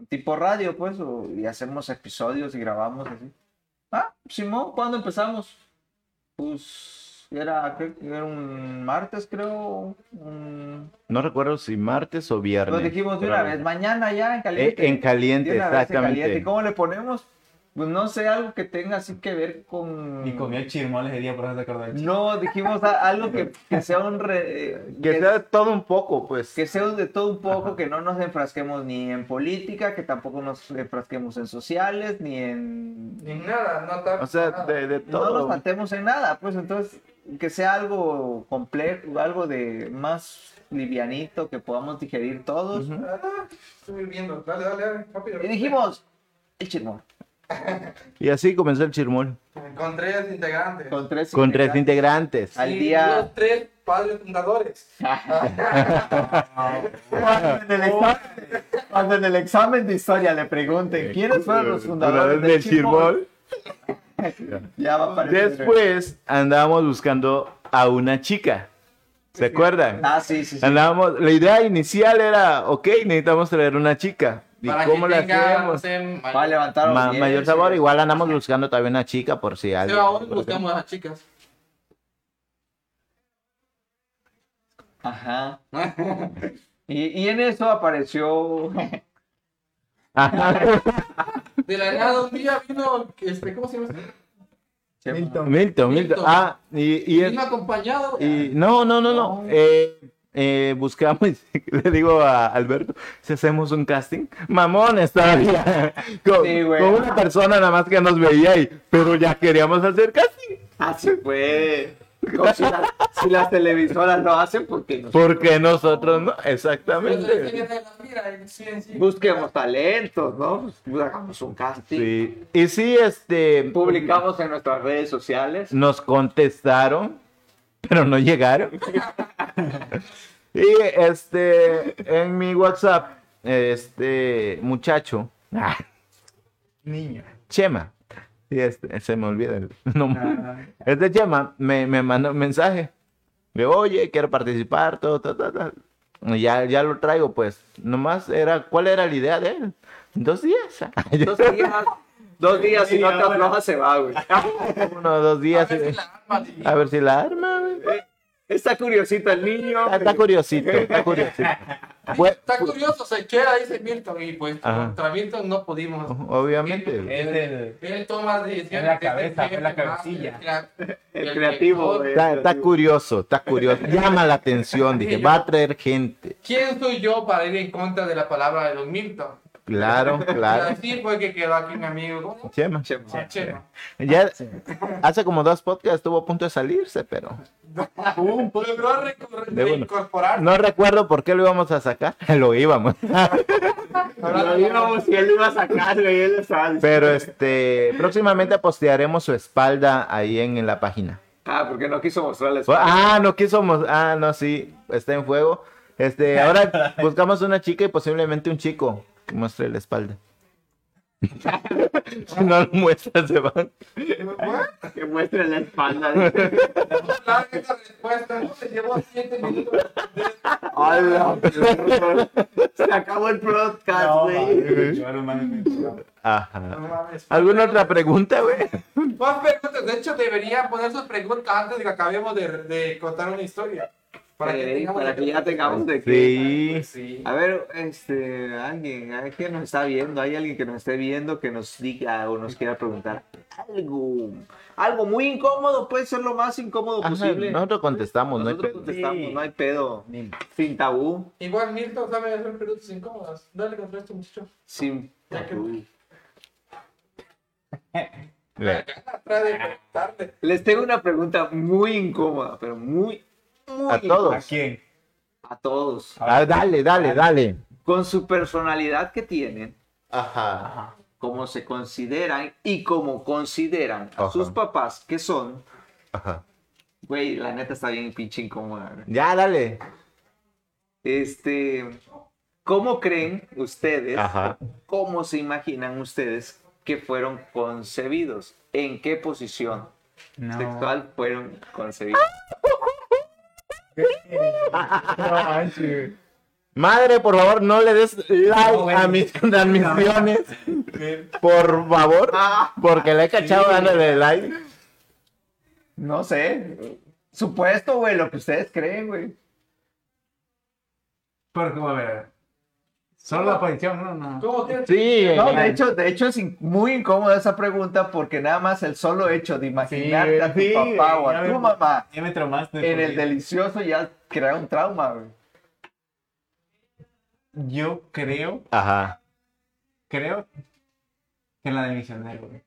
Tipo radio, pues, o- y hacemos episodios y grabamos así. Ah, Simón, ¿cuándo empezamos? Pues era, era un martes, creo. un- No recuerdo si martes o viernes. Nos dijimos de una vez, mañana ya en caliente. Eh, en caliente, en exactamente. caliente. ¿Y cómo le ponemos? Pues no sé, algo que tenga así que ver con... Y comió chirmol ese día, por eso te acordás chirmol. No, dijimos a- algo que, que sea un... re- Que sea todo un poco, pues. que sea de todo un poco, que no nos enfrasquemos ni en política, que tampoco nos enfrasquemos en sociales, ni en... Ni nada, no está. O sea, nada. de, de No nos todo. saltemos en nada, pues entonces que sea algo complejo, algo de más livianito, que podamos digerir todos. Ujú. Ah, estoy viendo. Dale, dale, dale, rápido. Y dijimos, el chismón. Y así comenzó el chirmol. Con tres integrantes. Con tres Con tres integrantes. integrantes. Al día- Los tres padres fundadores. Cuando en, el examen, cuando en el examen de historia le pregunten quiénes fueron los fundadores del Chirmol, ya va a aparecer. Después andábamos buscando a una chica. ¿Se acuerdan? Ah, sí, sí, sí. Andábamos, la idea inicial era, ok, necesitamos traer una chica. ¿Y Para cómo que la tenga, no hacemos? sé, Para levantar Ma- mayor sabor, igual andamos buscando también una chica por si Sí, alguien. ahora buscamos a las chicas. Ajá. Y, y en eso apareció. Ajá. De la nada un día vino, este, ¿cómo se llama? Milton. Milton, Milton. Milton. Ah, y, y, Vino acompañado. y- no, no, no, no. No. Eh, eh, buscamos, le digo a Alberto, si hacemos un casting, mamones todavía, con, Sí, con una persona nada más que nos veía ahí, pero ya queríamos hacer casting, Así fue. Como si, la- si las televisoras lo hacen, porque nos porque nosotros no, exactamente. busquemos talentos, ¿no? Pues, hagamos un casting. Sí. Y sí, este, Publicamos en nuestras redes sociales. nos contestaron, pero no llegaron. y este, en mi WhatsApp, este muchacho, ah, Niño. Chema, sí, este, se me olvida el nombre. Ah, Este Chema me, me mandó un mensaje. De, oye, quiero participar, todo, todo, todo. todo". Y Ya, ya lo traigo, pues. Nomás era, ¿cuál era la idea de él? Dos días. Dos días, dos días si no te aflojas se va, güey. Uno, dos A días. ver si la arma, sí. A ver si la arma, güey. Está curiosito el niño. Está, está curiosito, está curiosito. Está curioso, se queda, dice Milton, y pues Ajá. contra Milton no pudimos. obviamente. Es el. Él toma decisiones. Es la el cabeza, es la cabecilla. el- El creativo, güey. Está, está curioso, está curioso. Llama la atención, dije, va a traer gente. ¿Quién soy yo para ir en contra de la palabra de Don Milton? Claro, claro. Sí, fue que quedó aquí mi amigo. ¿cómo? Chema. Chema. Chema. Ya hace como dos podcasts estuvo a punto de salirse, pero Logró De bueno. reincorporar. no recuerdo por qué lo íbamos a sacar. Lo íbamos. Lo íbamos y él lo iba a sacar, güey. Él lo diciendo. Pero este, próximamente postearemos su espalda ahí en, en la página. Ah, porque no quiso mostrarles. Ah, no quiso. Ah, no, sí, está en fuego. Este, ahora buscamos una chica y posiblemente un chico que muestre la espalda. si no lo muestra, se van. Que muestre la espalda. Esa respuesta, ¿no? Se llevó siete minutos. Hola, Se acabó el podcast, güey. Ajá. ¿Alguna otra pregunta, güey? Más preguntas. De hecho, debería poner sus preguntas antes de que acabemos de, de contar una historia. Para que, Eh, tengamos para que ya tengamos de qué. Sí. Sí. A ver, este, alguien, alguien nos está viendo, hay alguien que nos esté viendo que nos diga o nos quiera preguntar algo, algo muy incómodo, puede ser lo más incómodo Ajá, posible. nosotros contestamos, no hay Nosotros pedo. contestamos, no hay pedo, Ni- sin tabú, Igual Milton sabe hacer preguntas incómodas. Dale contra este muchacho. sin tabú. Les tengo una pregunta muy incómoda, pero muy, muy A todos. ¿A quién? a todos. Ah, dale, dale, dale. Con su personalidad que tienen, Ajá. Ajá. cómo se consideran y cómo consideran a Ajá. sus papás que son, Ajá. güey, la neta está bien pinche incómoda. güey. Ya, dale. Este, ¿cómo creen ustedes, Ajá. cómo se imaginan ustedes que fueron concebidos? ¿En qué posición No. sexual fueron concebidos? No manches. Madre, por favor, no le des like No, a mis transmisiones. Por favor. Porque le he cachado dándole like. No sé. Supuesto, güey, lo que ustedes creen, güey. Pero, ¿cómo? a ver. Solo la posición, no, no. ¿Cómo que? Sí. No, eh, de hecho, de hecho es muy incómoda esa pregunta porque nada más el solo hecho de imaginarte a tu sí, papá o a me- tu mamá Ya me traumaste. en el delicioso ya crea un trauma, güey. Yo creo, Ajá. creo que en la de misionero, güey.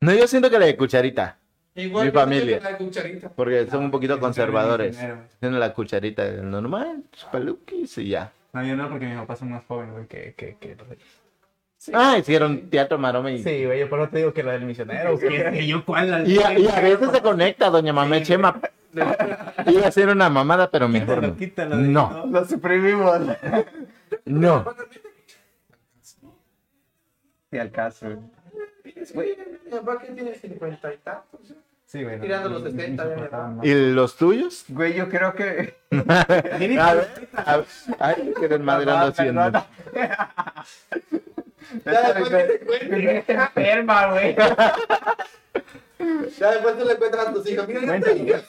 No, yo siento que la de cucharita. Igual Mi familia. la cucharita. Porque son un poquito yo conservadores. Tienen la cucharita normal, paluquis y ya. No, yo no, porque mis papás son más jóvenes, güey, que, que, que los de- Ah, hicieron teatro maroma y... Sí, güey, yo por eso te digo que la del misionero. que yo cuál la Y, a, y a veces se conecta, doña Mamé Chema. Iba a ser una mamada, pero mejor no. Quítalo, quítalo, No, Lo suprimimos. no. Y al caso. güey. Mi papá que tiene cincuenta y tantos. Sí, güey. Tirando los no, 60, no, ya no, me no, no. ¿Y los tuyos? Güey, yo creo que. A ver, a ver. Ay, qué desmadre ando haciendo. Ya después que te cuente. enferma, güey. Ya después tú le cuentas a tus hijos. Mira, te.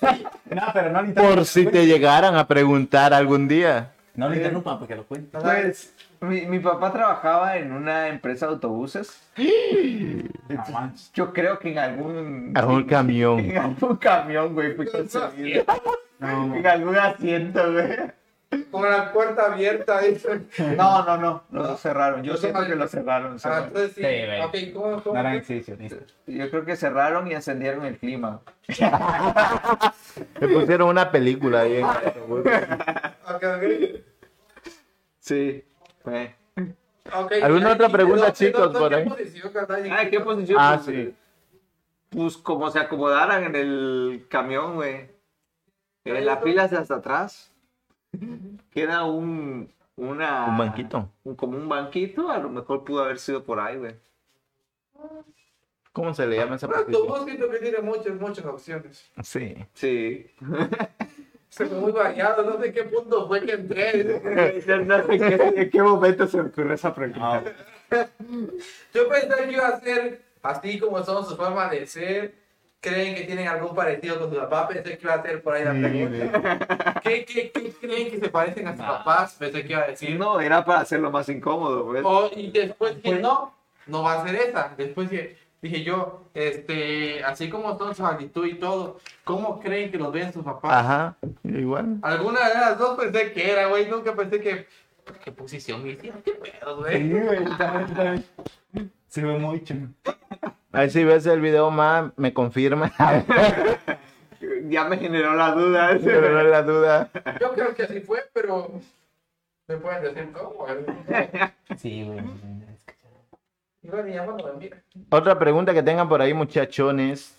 No, pero no le Por si te llegaran a preguntar algún día. No le interrumpan porque lo cuento. Pues, mi, mi papá trabajaba en una empresa de autobuses. No. Yo creo que en algún. A un camión. En algún camión, güey, fui concebido. En algún asiento, güey. Con la puerta abierta. dice. No, no, no, no lo cerraron. Yo No siento que lo cerraron. Ah, cerraron. entonces sí. Sí, güey. ok, ¿cómo, cómo No fue? Yo creo que cerraron y encendieron el clima. Me pusieron una película ahí. en-. Sí. Fue. ¿Alguna y- otra y- pregunta, chicos, por ¿qué ahí? Ah, ¿qué posición? Ah, Pues, sí. Pues como se acomodaran en el camión, güey. En la fila de hasta atrás. Queda un. Una, Un banquito. un- como un banquito, a lo mejor pudo haber sido por ahí, güey. ¿Cómo se le llama esa tu posición? voz siento que tiene muchas, muchas opciones. Sí. Sí. Se fue muy variado, no sé qué punto fue que entré. no sé qué- en qué momento se me ocurrió esa pregunta. Yo pensé que iba a ser así como son sus formas de ser. ¿Creen que tienen algún parecido con su papá? Pensé que iba a ser por ahí la pregunta. ¿Qué, qué, qué creen que se parecen a sus papás? Pensé que iba a decir. No, era para hacerlo más incómodo, güey. O- y después dije, no, no va a ser esa. Después dije, dije yo, este, así como son su actitud y todo, ¿cómo creen que los ven sus papás? Ajá, igual. Alguna de las dos pensé que era, güey. Nunca pensé que. ¿Qué posición me hicieron? ¿Qué pedo, güey? Se ve mucho. Ahí si ves el video más, me confirma. Ya me generó la duda. No es la duda. Yo creo que así fue, pero. ¿Me pueden decir cómo? güey? Sí, güey. Igual ni llamo, no me mira. Otra pregunta que tengan por ahí, muchachones.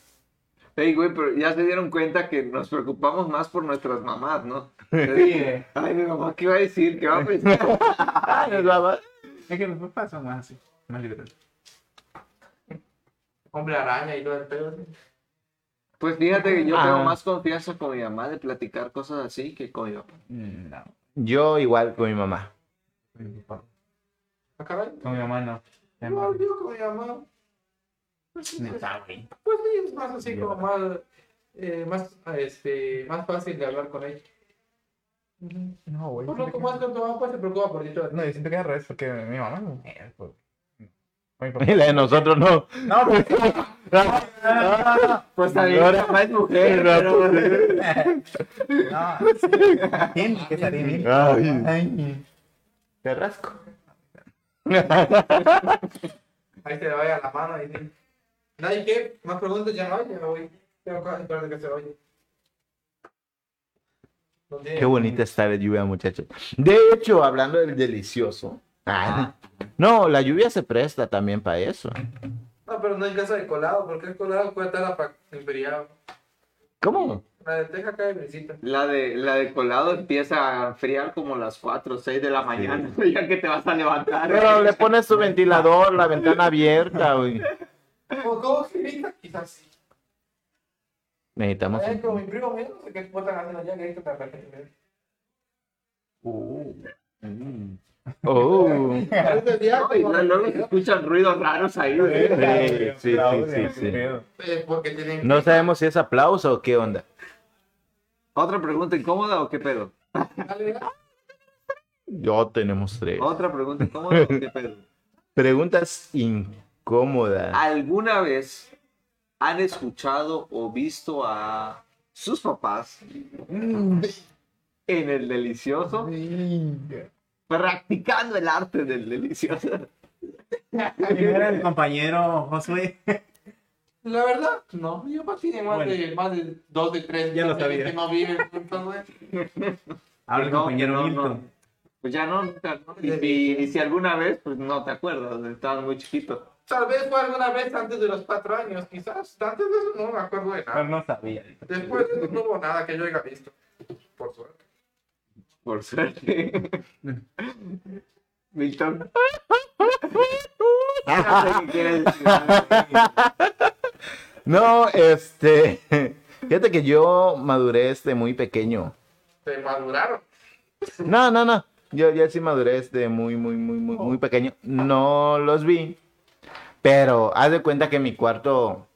Ey, güey, pero ya se dieron cuenta que nos preocupamos más por nuestras mamás, ¿no? güey. Ay, mi mamá, ¿qué va a decir? ¿Qué va a pensar? Es que los papás son más así, más liberales. Hombre araña y todo el pedo. ¿sí? Pues fíjate que yo Ah. tengo más confianza con mi mamá de platicar cosas así que con mi papá. No, Yo igual con mi mamá. con mi papá. Con mi mamá no. No, con mi mamá. Pues sí, pues, Neta, güey. pues sí, es más así como más. eh, más, este, más fácil de hablar con ella. No, güey. Por lo que más con tu mamá pues se preocupa por el No, yo siento que es al revés porque mi mamá no. eh, pues. Y la de nosotros no. No, pues, Pues también Ahora- es mujer, no. Tiene que salir bien. Ay. Ay. Carrasco. Ahí se le vaya la mano y. ¿Nadie qué? ¿Más preguntas? Ya no hay, ya me voy. Tengo que esperar de que se vaya. No tiene- Qué bonita está la lluvia, muchachos. De hecho, hablando del delicioso. ah, No, la lluvia se presta también para eso. No, pero no en casa de colado, porque el colado puede estar enfriado. ¿Cómo? La de Teja cae brisita. La de, la de colado empieza a enfriar como a las 4 o 6 de la mañana, ya que te vas a levantar. Pero le pones su ventilador, la ventana abierta, güey. ¿Cómo, cómo se grita? Quizás sí. Necesitamos. Eh, como mi primo mío, no sé qué puerta haciendo allá, grita para repente. Oh. No, como- luego se escuchan ruidos raros ahí. Sí, sí, sí, sí, sí. Eh. No sabemos si es aplauso o qué onda. ¿Otra pregunta incómoda o qué pedo? Yo tenemos tres. ¿Otra pregunta incómoda o qué pedo? Preguntas incómodas. ¿Alguna vez han escuchado o visto a sus papás en el delicioso practicando el arte del delicioso? ¿Quién era el compañero Josué? La verdad, no. Mi papá tiene más, Bueno. de, más de dos de tres Ya lo que- sabía. que no güey. Ahora el No, compañero no, Milton. no. Pues ya no. Y, si- y si alguna vez, pues no te acuerdas, estabas muy chiquito. Tal vez fue alguna vez antes de los cuatro años, quizás. Antes de eso no me acuerdo de Pero nada. no sabía. Después de eso no hubo nada que yo haya visto. Por suerte. Por suerte. Milton. Qué quieres decir. No, este. Fíjate que yo maduré desde muy pequeño. Se maduraron. No, no, no. Yo ya sí maduré desde muy, muy, muy, muy, muy pequeño. No los vi. Pero haz de cuenta que mi cuarto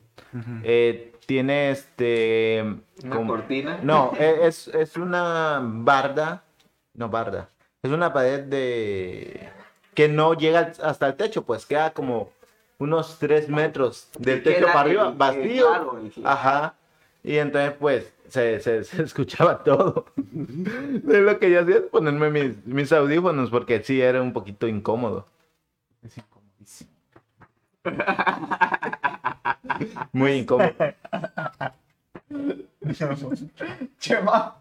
eh, tiene este. Una como- cortina. No, e- es, es una barda. No, barda. Es una pared de. que no llega hasta el techo, pues queda como unos tres metros del techo para arriba, el- el vacío. Ajá. Y entonces, pues, se, se, se escuchaba todo. De lo que yo hacía es ponerme mis, mis audífonos, porque sí era un poquito incómodo. Es incomodísimo. Muy incómodo. Chema.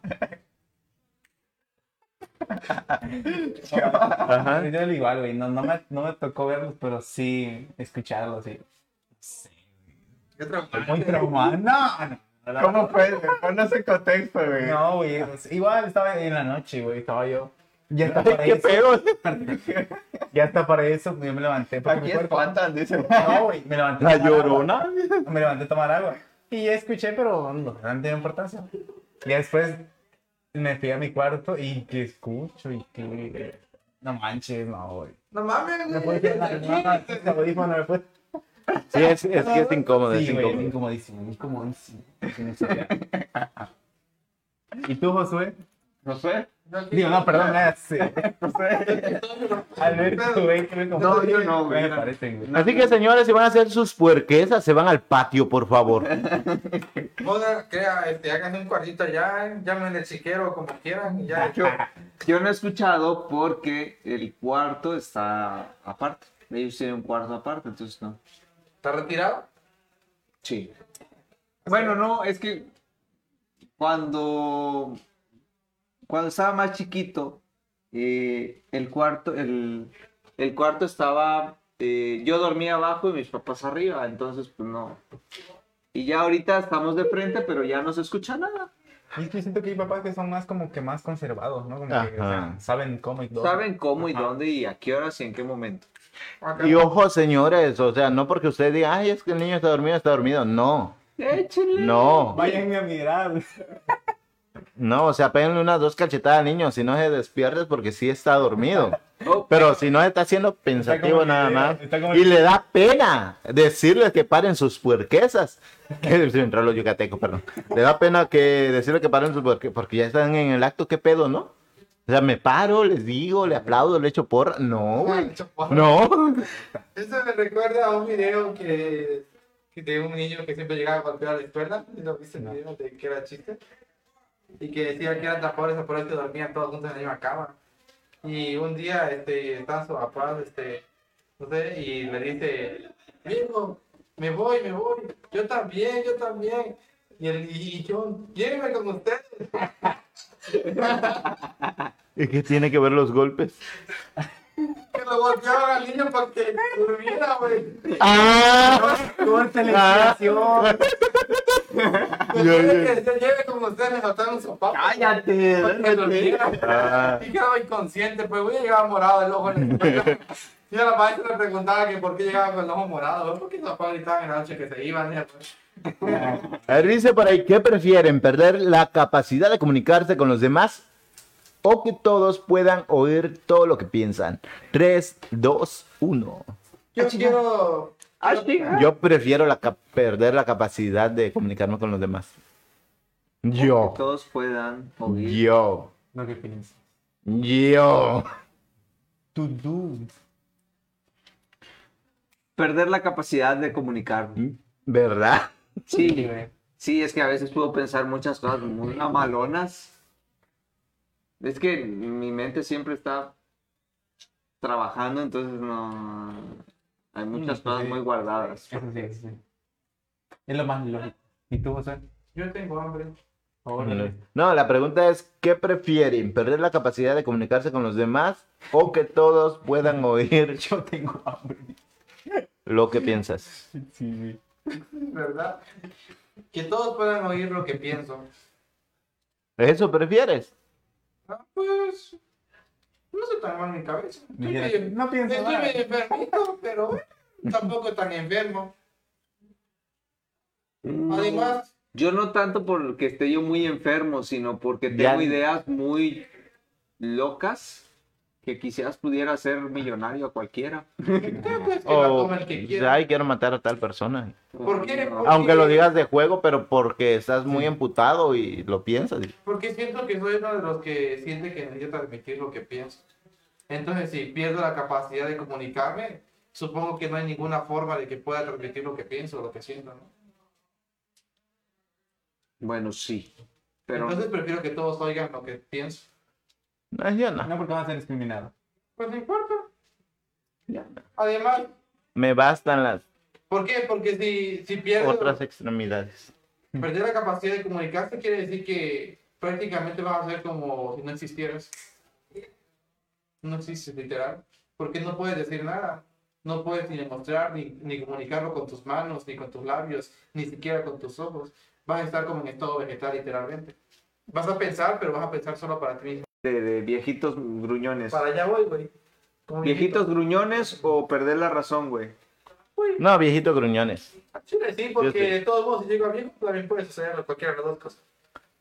Ajá. Yo igual, güey. No, no, me, no me tocó verlos, pero sí escucharlos. Sí. Qué traumante. Muy traumado. No, no. no, ¿Cómo fue? Ponnos en contexto, güey. No, güey. pues, igual estaba en la noche, güey. Estaba yo. Ya está para ¿Qué eso. pedo? Ya está para eso. Yo me levanté. porque Aquí espantan, dice. No, güey. Me levanté. a La tomar agua. llorona. Me levanté a tomar agua. Y ya escuché, pero no, no tenía importancia. Y después me fui a mi cuarto y que escucho y que. No manches, no, güey. No mames, Me güey. puse la el audífono, me. Sí, es, es que es incómodo, es Sí, güey, incómodo. incomodísimo, incomodísimo. No sé. ¿Y tú, Josué? No sé. Digo, no, perdón, sí. Alberto, güey, que me No, yo no, güey. Así que, señores, si van a hacer sus puerquesas, se van al patio, por favor. Moda, crea, este, hagan un cuartito allá, llamen el chiquero como quieran y ya. Yo, yo no he escuchado porque el cuarto está aparte. Ellos tienen un cuarto aparte, entonces no. ¿Está retirado? Sí. Bueno, no, es que cuando, cuando estaba más chiquito, eh, el cuarto, el, el cuarto estaba, eh, yo dormía abajo y mis papás arriba, entonces pues no. Y ya ahorita estamos de frente, pero ya no se escucha nada. Y es que siento que hay papás que son más como que más conservados, ¿no? Como que o sea, saben cómo y todo. Saben cómo y Ajá. dónde y a qué horas y en qué momento. Acá. Y ojo, señores, o sea, no porque usted diga, ay, es que el niño está dormido, está dormido. No, Échenle. no, Váyanme a mirar. No, o sea, péguenle unas dos cachetadas al niño, si no se despiertes porque sí está dormido. Oh, Pero si no está siendo pensativo nada más. Y le da pena decirles que paren sus puerquesas. Entró los yucatecos, perdón. Le da pena que decirle que paren sus puerquesas porque ya están en el acto, ¿qué pedo, no? O sea, me paro, les digo, le aplaudo, le echo porra. No, güey. No. Eso me recuerda a un video que, que de un niño que siempre llegaba a golpear la escuela. ¿Lo viste el video de que era chiste? Y que decía que eran tan pobres por eso que dormían todos juntos en la misma cama. Y un día este, estaban sus papás, este, no sé, y le dice, viejo, me voy, me voy. Yo también, yo también. Y, el, y yo, llévenme con ustedes. ¿Y qué tiene que ver los golpes? Que lo golpeaban al niño para que durmiera, güey. ¡Ah! Corta la inspiración. Después de que se lleve con ustedes, me faltaron sus papás. Cállate, Para que durmiera. Ah. Y quedaba inconsciente, pues güey, llegaba morado el ojo en la escuela. Y a la maestra le preguntaba que por qué llegaba con el ojo morado, güey, porque sus papás gritaban en la noche que se iban. pues, A ver, dice por ahí, ¿qué prefieren? ¿Perder la capacidad de comunicarse con los demás o que todos puedan oír todo lo que piensan? 3, 2, 1. Yo quiero. Ah. Yo prefiero la perder la capacidad de comunicarme con los demás. Yo. Que todos puedan oír. Yo. Lo que piensas. Yo. To do. Perder la capacidad de comunicarme. ¿Verdad? Sí, sí, es que a veces puedo pensar muchas cosas muy amalonas. Es que mi mente siempre está trabajando, entonces no. Hay muchas Mm, cosas sí. muy guardadas. Eso sí, eso sí. Es lo más lógico. ¿Y tú, José? Yo tengo hambre. Órale. No, la pregunta es, ¿qué prefieren? ¿Perder la capacidad de comunicarse con los demás o que todos puedan oír Yo tengo hambre. lo que piensas? Sí, sí. ¿Verdad? Que todos puedan oír lo que pienso. ¿Eso prefieres? Ah, pues. No soy tan mal mi cabeza. Estoy Mira, medio- no pienso Estoy nada. medio enfermito, pero tampoco tan enfermo. Además, Yo no tanto porque esté yo muy enfermo, sino porque Ya. tengo ideas muy locas que quizás pudiera ser millonario a cualquiera. O, toma el que quiera. ay, quiero matar a tal persona. ¿Por qué? No. Aunque lo digas de juego, pero porque estás muy emputado y lo piensas. Porque siento que soy uno de los que siente que necesito transmitir lo que pienso. Entonces, si pierdo la capacidad de comunicarme, supongo que no hay ninguna forma de que pueda transmitir lo que pienso o lo que siento, ¿no? Bueno, sí. Pero Entonces prefiero que todos oigan lo que pienso. No, yo no. No porque van a ser discriminados. Pues no importa. Ya. Además, Me bastan las ¿por qué? Porque si, si pierdes, otras extremidades. perder la capacidad de comunicarse quiere decir que prácticamente vas a ser como si no existieras. No existes, literal. Porque no puedes decir nada. No puedes ni demostrar, ni, ni comunicarlo con tus manos, ni con tus labios, ni siquiera con tus ojos. Vas a estar como en estado vegetal, literalmente. Vas a pensar, pero vas a pensar solo para ti mismo. De, de viejitos gruñones. Para allá voy, güey. Como ¿Viejitos gruñones o perder la razón, güey? No, viejito gruñones. Sí, sí, porque Yo de todos modos, si llego a viejo, también puede suceder cualquiera de las dos cosas.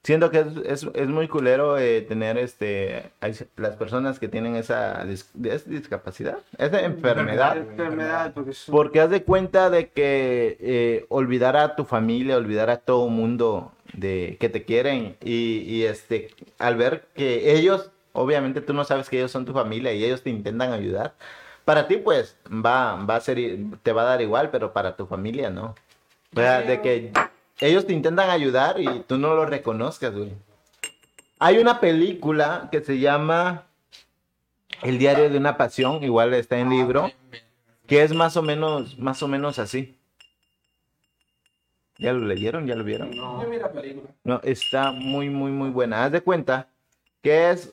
Siento que es, es, es muy culero eh, tener este hay las personas que tienen esa dis- ¿es discapacidad, esa enfermedad. Enfermedad, porque es- Porque haz de cuenta de que eh, olvidar a tu familia, olvidar a todo mundo de que te quieren y, y, este al ver que ellos, obviamente tú no sabes que ellos son tu familia y ellos te intentan ayudar. Para ti pues va va a ser te va a dar igual, pero para tu familia no. O sea, de que ellos te intentan ayudar y tú no lo reconozcas, güey. Hay una película que se llama El diario de una pasión, igual está en libro que es más o menos, más o menos así. ¿Ya lo leyeron? ¿Ya lo vieron? Yo vi la película. No, está muy, muy, muy buena. Haz de cuenta que es,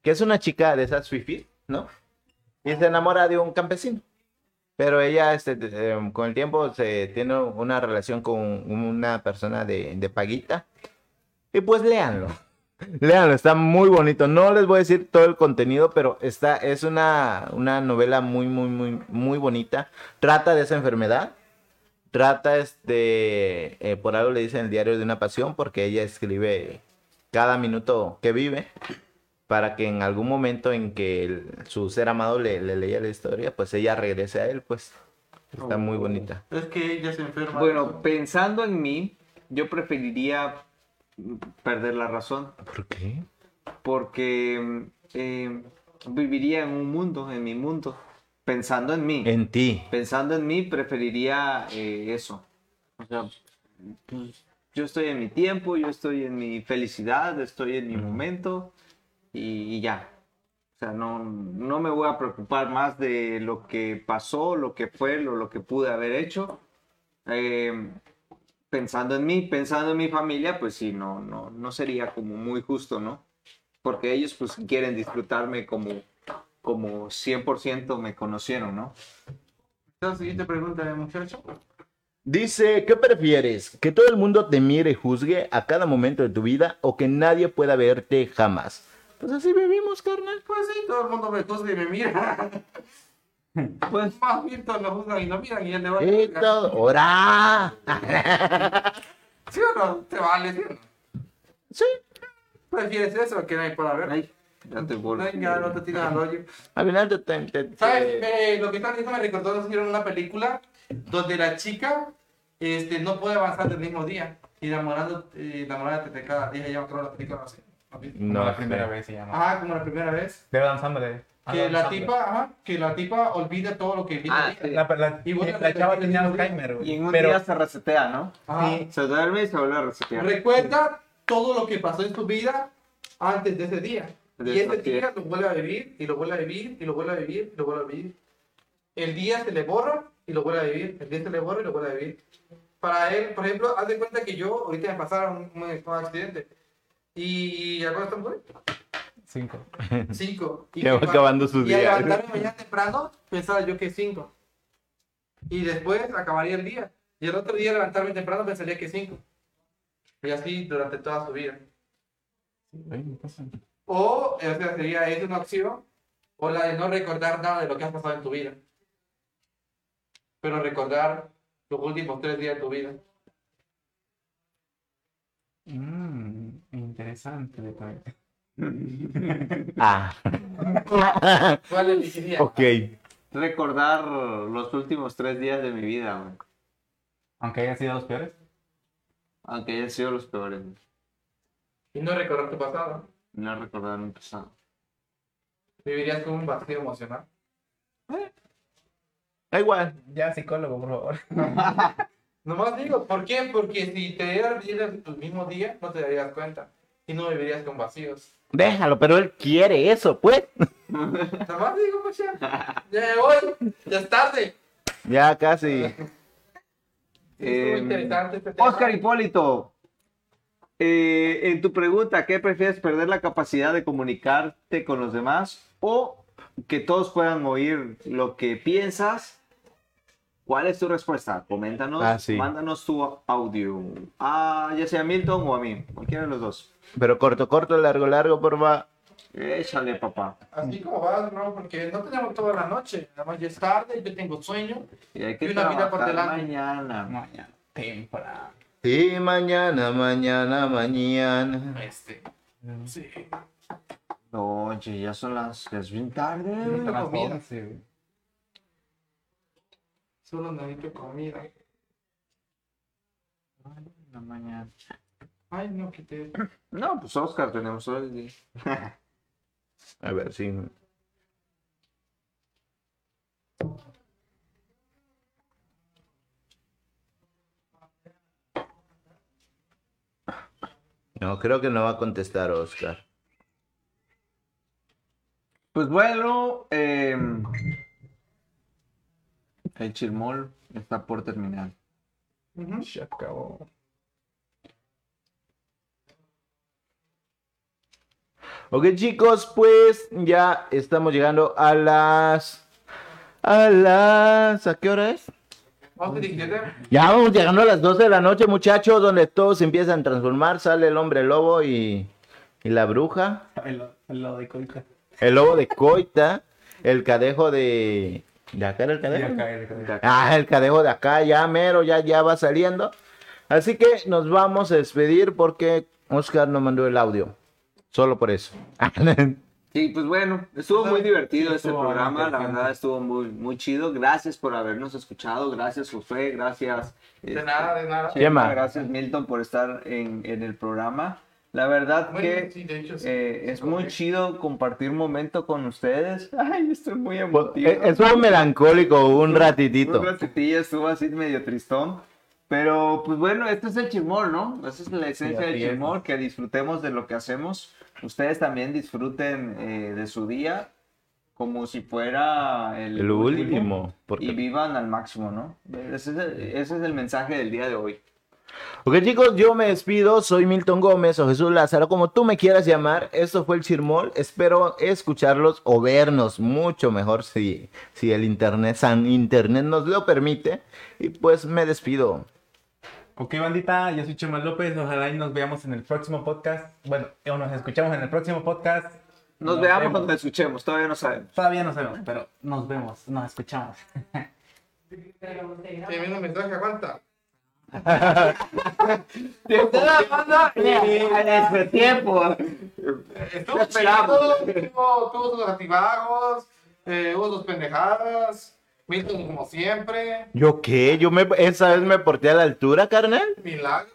que es una chica de esas fifis, ¿no? Y se enamora de un campesino. Pero ella, este, eh, con el tiempo, se tiene una relación con una persona de, de paguita. Y pues léanlo. Léanlo, está muy bonito. No les voy a decir todo el contenido, pero está, es una, una novela muy, muy, muy, muy bonita. Trata de esa enfermedad. Trata este, eh, por algo le dicen el diario de una pasión, porque ella escribe cada minuto que vive para que en algún momento en que el- su ser amado le, le leía la historia, pues ella regrese a él, pues está muy bonita. Es que ella se enferma. Bueno, pensando en mí, yo preferiría perder la razón. ¿Por qué? Porque eh, viviría en un mundo, en mi mundo. Pensando en mí. En ti. Pensando en mí, preferiría eh, eso. O sea, pues, yo estoy en mi tiempo, yo estoy en mi felicidad, estoy en mi momento y, y ya. O sea, no, no me voy a preocupar más de lo que pasó, lo que fue, lo, lo que pude haber hecho. Eh, pensando en mí, pensando en mi familia, pues sí, no, no, no sería como muy justo, ¿no? Porque ellos pues quieren disfrutarme como, como 100% me conocieron, ¿no? La siguiente pregunta, muchacho. Dice, ¿qué prefieres? ¿Que todo el mundo te mire y juzgue a cada momento de tu vida o que nadie pueda verte jamás? Pues así vivimos, carnal. Pues sí, todo el mundo me juzga y me mira. Pues más bien todos lo juzgan y no miran y él le va a Y todo. ¡Ora! ¿Sí o no? Te vale, ¿sí. ¿Prefieres eso que nadie pueda ver? Ya te vuelvo. Venga, no te tiras al hoyo. Al final te... te- te- ¿Sabes? Eh, lo que están diciendo me recordó, nos hicieron una película donde la chica este, no puede avanzar del mismo día. Y enamorando, eh, enamorándote de cada día. Ya me acuerdo la película, no la sé. primera vez se llama. Ajá, como la primera vez. De Adam Sandler. Que Adam la Sandler. tipa, ajá, que la tipa olvida todo lo que viene. Ah, día. La, la, Y vuelve a la chava tenía el Alzheimer, güey. Y en un pero, día se resetea, ¿no? Ajá. sí. Se duerme y se vuelve a resetear. Recuerda todo lo que pasó en tu vida antes de ese día. Y ese día. lo vuelve a vivir, y lo vuelve a vivir, y lo vuelve a vivir, y lo vuelve a vivir. El día se le borra y lo vuelve a vivir. El día se le borra y lo vuelve a vivir. Para él, por ejemplo, haz de cuenta que yo ahorita me pasaron un, un- un accidente. Y ¿a cuánto estamos? Cinco. Cinco. Y va acabando su y al levantarme mañana temprano, pensaba yo que cinco. Y después acabaría el día. Y el otro día levantarme temprano pensaría que cinco. Y así durante toda su vida. Ay, ¿qué pasa? O, o sea, sería es una opción, o la de no recordar nada de lo que has pasado en tu vida. Pero recordar los últimos tres días de tu vida. Mm, interesante. detalle. Ah. ¿Cuál elegiría? ok. Recordar los últimos tres días de mi vida, güey. Aunque hayan sido los peores. Aunque hayan sido los peores. güey. Y no recordar tu pasado. No recordar mi pasado. Vivirías con un vacío emocional. Da igual. Ya, psicólogo, por favor. Nomás digo, ¿por qué? Porque si te dieras el mismo día, no te darías cuenta. Y no vivirías con vacíos. Déjalo, pero él quiere eso, pues. Nomás digo, pues ya. Ya voy, ya es tarde. Ya casi. Eh, interesante este tema. Oscar Hipólito, eh, en tu pregunta, ¿qué prefieres perder la capacidad de comunicarte con los demás o que todos puedan oír lo que piensas? ¿Cuál es tu respuesta? Coméntanos, Ah, sí. mándanos tu audio. A ya sea a Milton o a mí, cualquiera de los dos. Pero corto, corto, largo, largo, por va. Échale, papá. Así como vas, ¿no? Porque no tenemos toda la noche. Además, ya es tarde, yo tengo sueño. Y hay que Y una vida por delante. mañana. Mañana, temprano. Sí, mañana, mañana, mañana. Este. Sí. No, oye, ya son las... es bien tarde. Hasta las comida. 11, güey. Solo necesito comida. Ay, la mañana. Ay, no quité. No, pues Oscar tenemos hoy. A ver, sí. No, creo que no va a contestar Oscar. Pues bueno, eh, el chirmol está por terminar. Ujú. Se acabó. Ok chicos, pues ya estamos llegando a las... A las... ¿A qué hora es? Ya vamos llegando a las 12 de la noche muchachos, donde todos empiezan a transformar, sale el hombre lobo y, y la bruja, El, el lado de coita. el lobo de coita, el cadejo de... ¿De acá era el cadejo? acá, el- el- Ah, el cadejo de acá, ya mero, ya, ya va saliendo. Así que nos vamos a despedir porque Oscar no mandó el audio. Solo por eso. Sí, pues bueno, estuvo muy divertido este Estuvo programa, la verdad estuvo muy, muy chido. Gracias por habernos escuchado, gracias Josué, gracias. De este, nada, de nada. Chema. Gracias Milton por estar en, en el programa. La verdad Bueno, que sí, de hecho, sí. eh, es muy chido compartir un momento con ustedes. Ay, estoy muy Pues, emotivo. eh, Estuvo melancólico un ratitito. Un ratitito estuvo así medio tristón. Pero, pues bueno, este es el chirmol, ¿no? Esa es la esencia del es. chirmol, que disfrutemos de lo que hacemos. Ustedes también disfruten eh, de su día como si fuera el, El último, porque- Y vivan al máximo, ¿no? Ese es, el, ese es el mensaje del día de hoy. Ok chicos, yo me despido, soy Milton Gómez o Jesús Lázaro, como tú me quieras llamar. Esto fue el Chirmol, espero escucharlos o vernos mucho mejor si, si el internet, San Internet nos lo permite. Y pues me despido. Ok, bandita, yo soy Chema López. Ojalá y nos veamos en el próximo podcast. Bueno, o nos escuchamos en el próximo podcast. Nos, veamos vemos. donde escuchemos, todavía no sabemos. Todavía no sabemos, pero nos vemos, nos escuchamos. Te envío un mensaje, aguanta. Ese tiempo. Estuvo esperamos. chido, tuvo, tuvo sus altibajos, eh, hubo sus pendejadas. Milton, como siempre. ¿Yo qué? ¿Yo me, esa vez me porté a la altura, carnal? Milagro.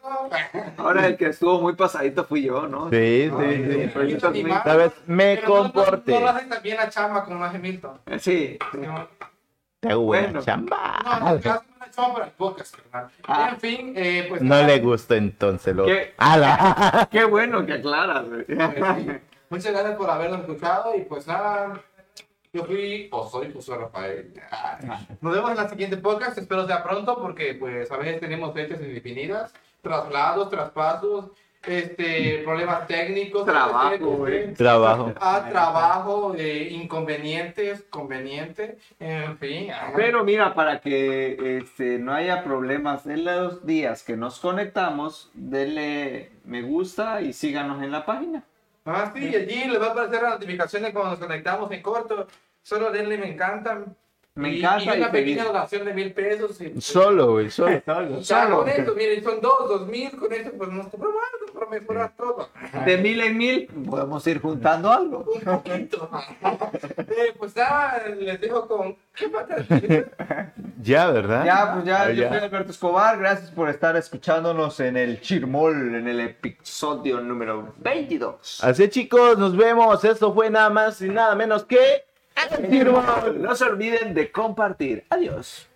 Ahora el que estuvo muy pasadito fui yo, ¿no? Sí, Ay, sí, sí. Milton, vez me Pero no- no- comporté. No, lo hace tan bien la chamba como lo hace Milton. Eh, Sí. No, Te buena Bueno. chamba. no, podcast, carnal. Ah. En fin, eh, pues. No le gusta entonces lo. ¿Qué? ¡Hala! Qué bueno que aclaras, güey. Pues, sí. Muchas gracias por habernos escuchado y pues nada, yo fui o soy José Rafael. Nos vemos en la siguiente podcast, espero sea pronto porque pues a veces tenemos fechas indefinidas, traslados, traspasos, este, problemas técnicos, Trabajo. Trabajo. Ah, trabajo, eh, inconvenientes, conveniente, en fin. Pero mira, para que este, no haya problemas en los días que nos conectamos, denle me gusta y síganos en la página. Ah, sí, allí les va a aparecer las notificaciones cuando nos conectamos en corto. Solo denle me encanta. Me y, encanta Y y una pequeña feliz. donación de mil pesos. y- Solo, güey, solo. Ya Solo. con esto, miren, son dos, dos mil, con esto pues nos compramos algo para mejorar todo. De mil en mil podemos ir juntando algo. Un poquito. Eh, pues nada, les dejo con... ¿Qué decir? Ya, ¿verdad? Ya, pues ya, Ah, yo ya. soy Alberto Escobar. Gracias por estar escuchándonos en el Chirmol, en el episodio número 22. Así chicos, nos vemos. Esto fue nada más y nada menos que. No se olviden de compartir. Adiós.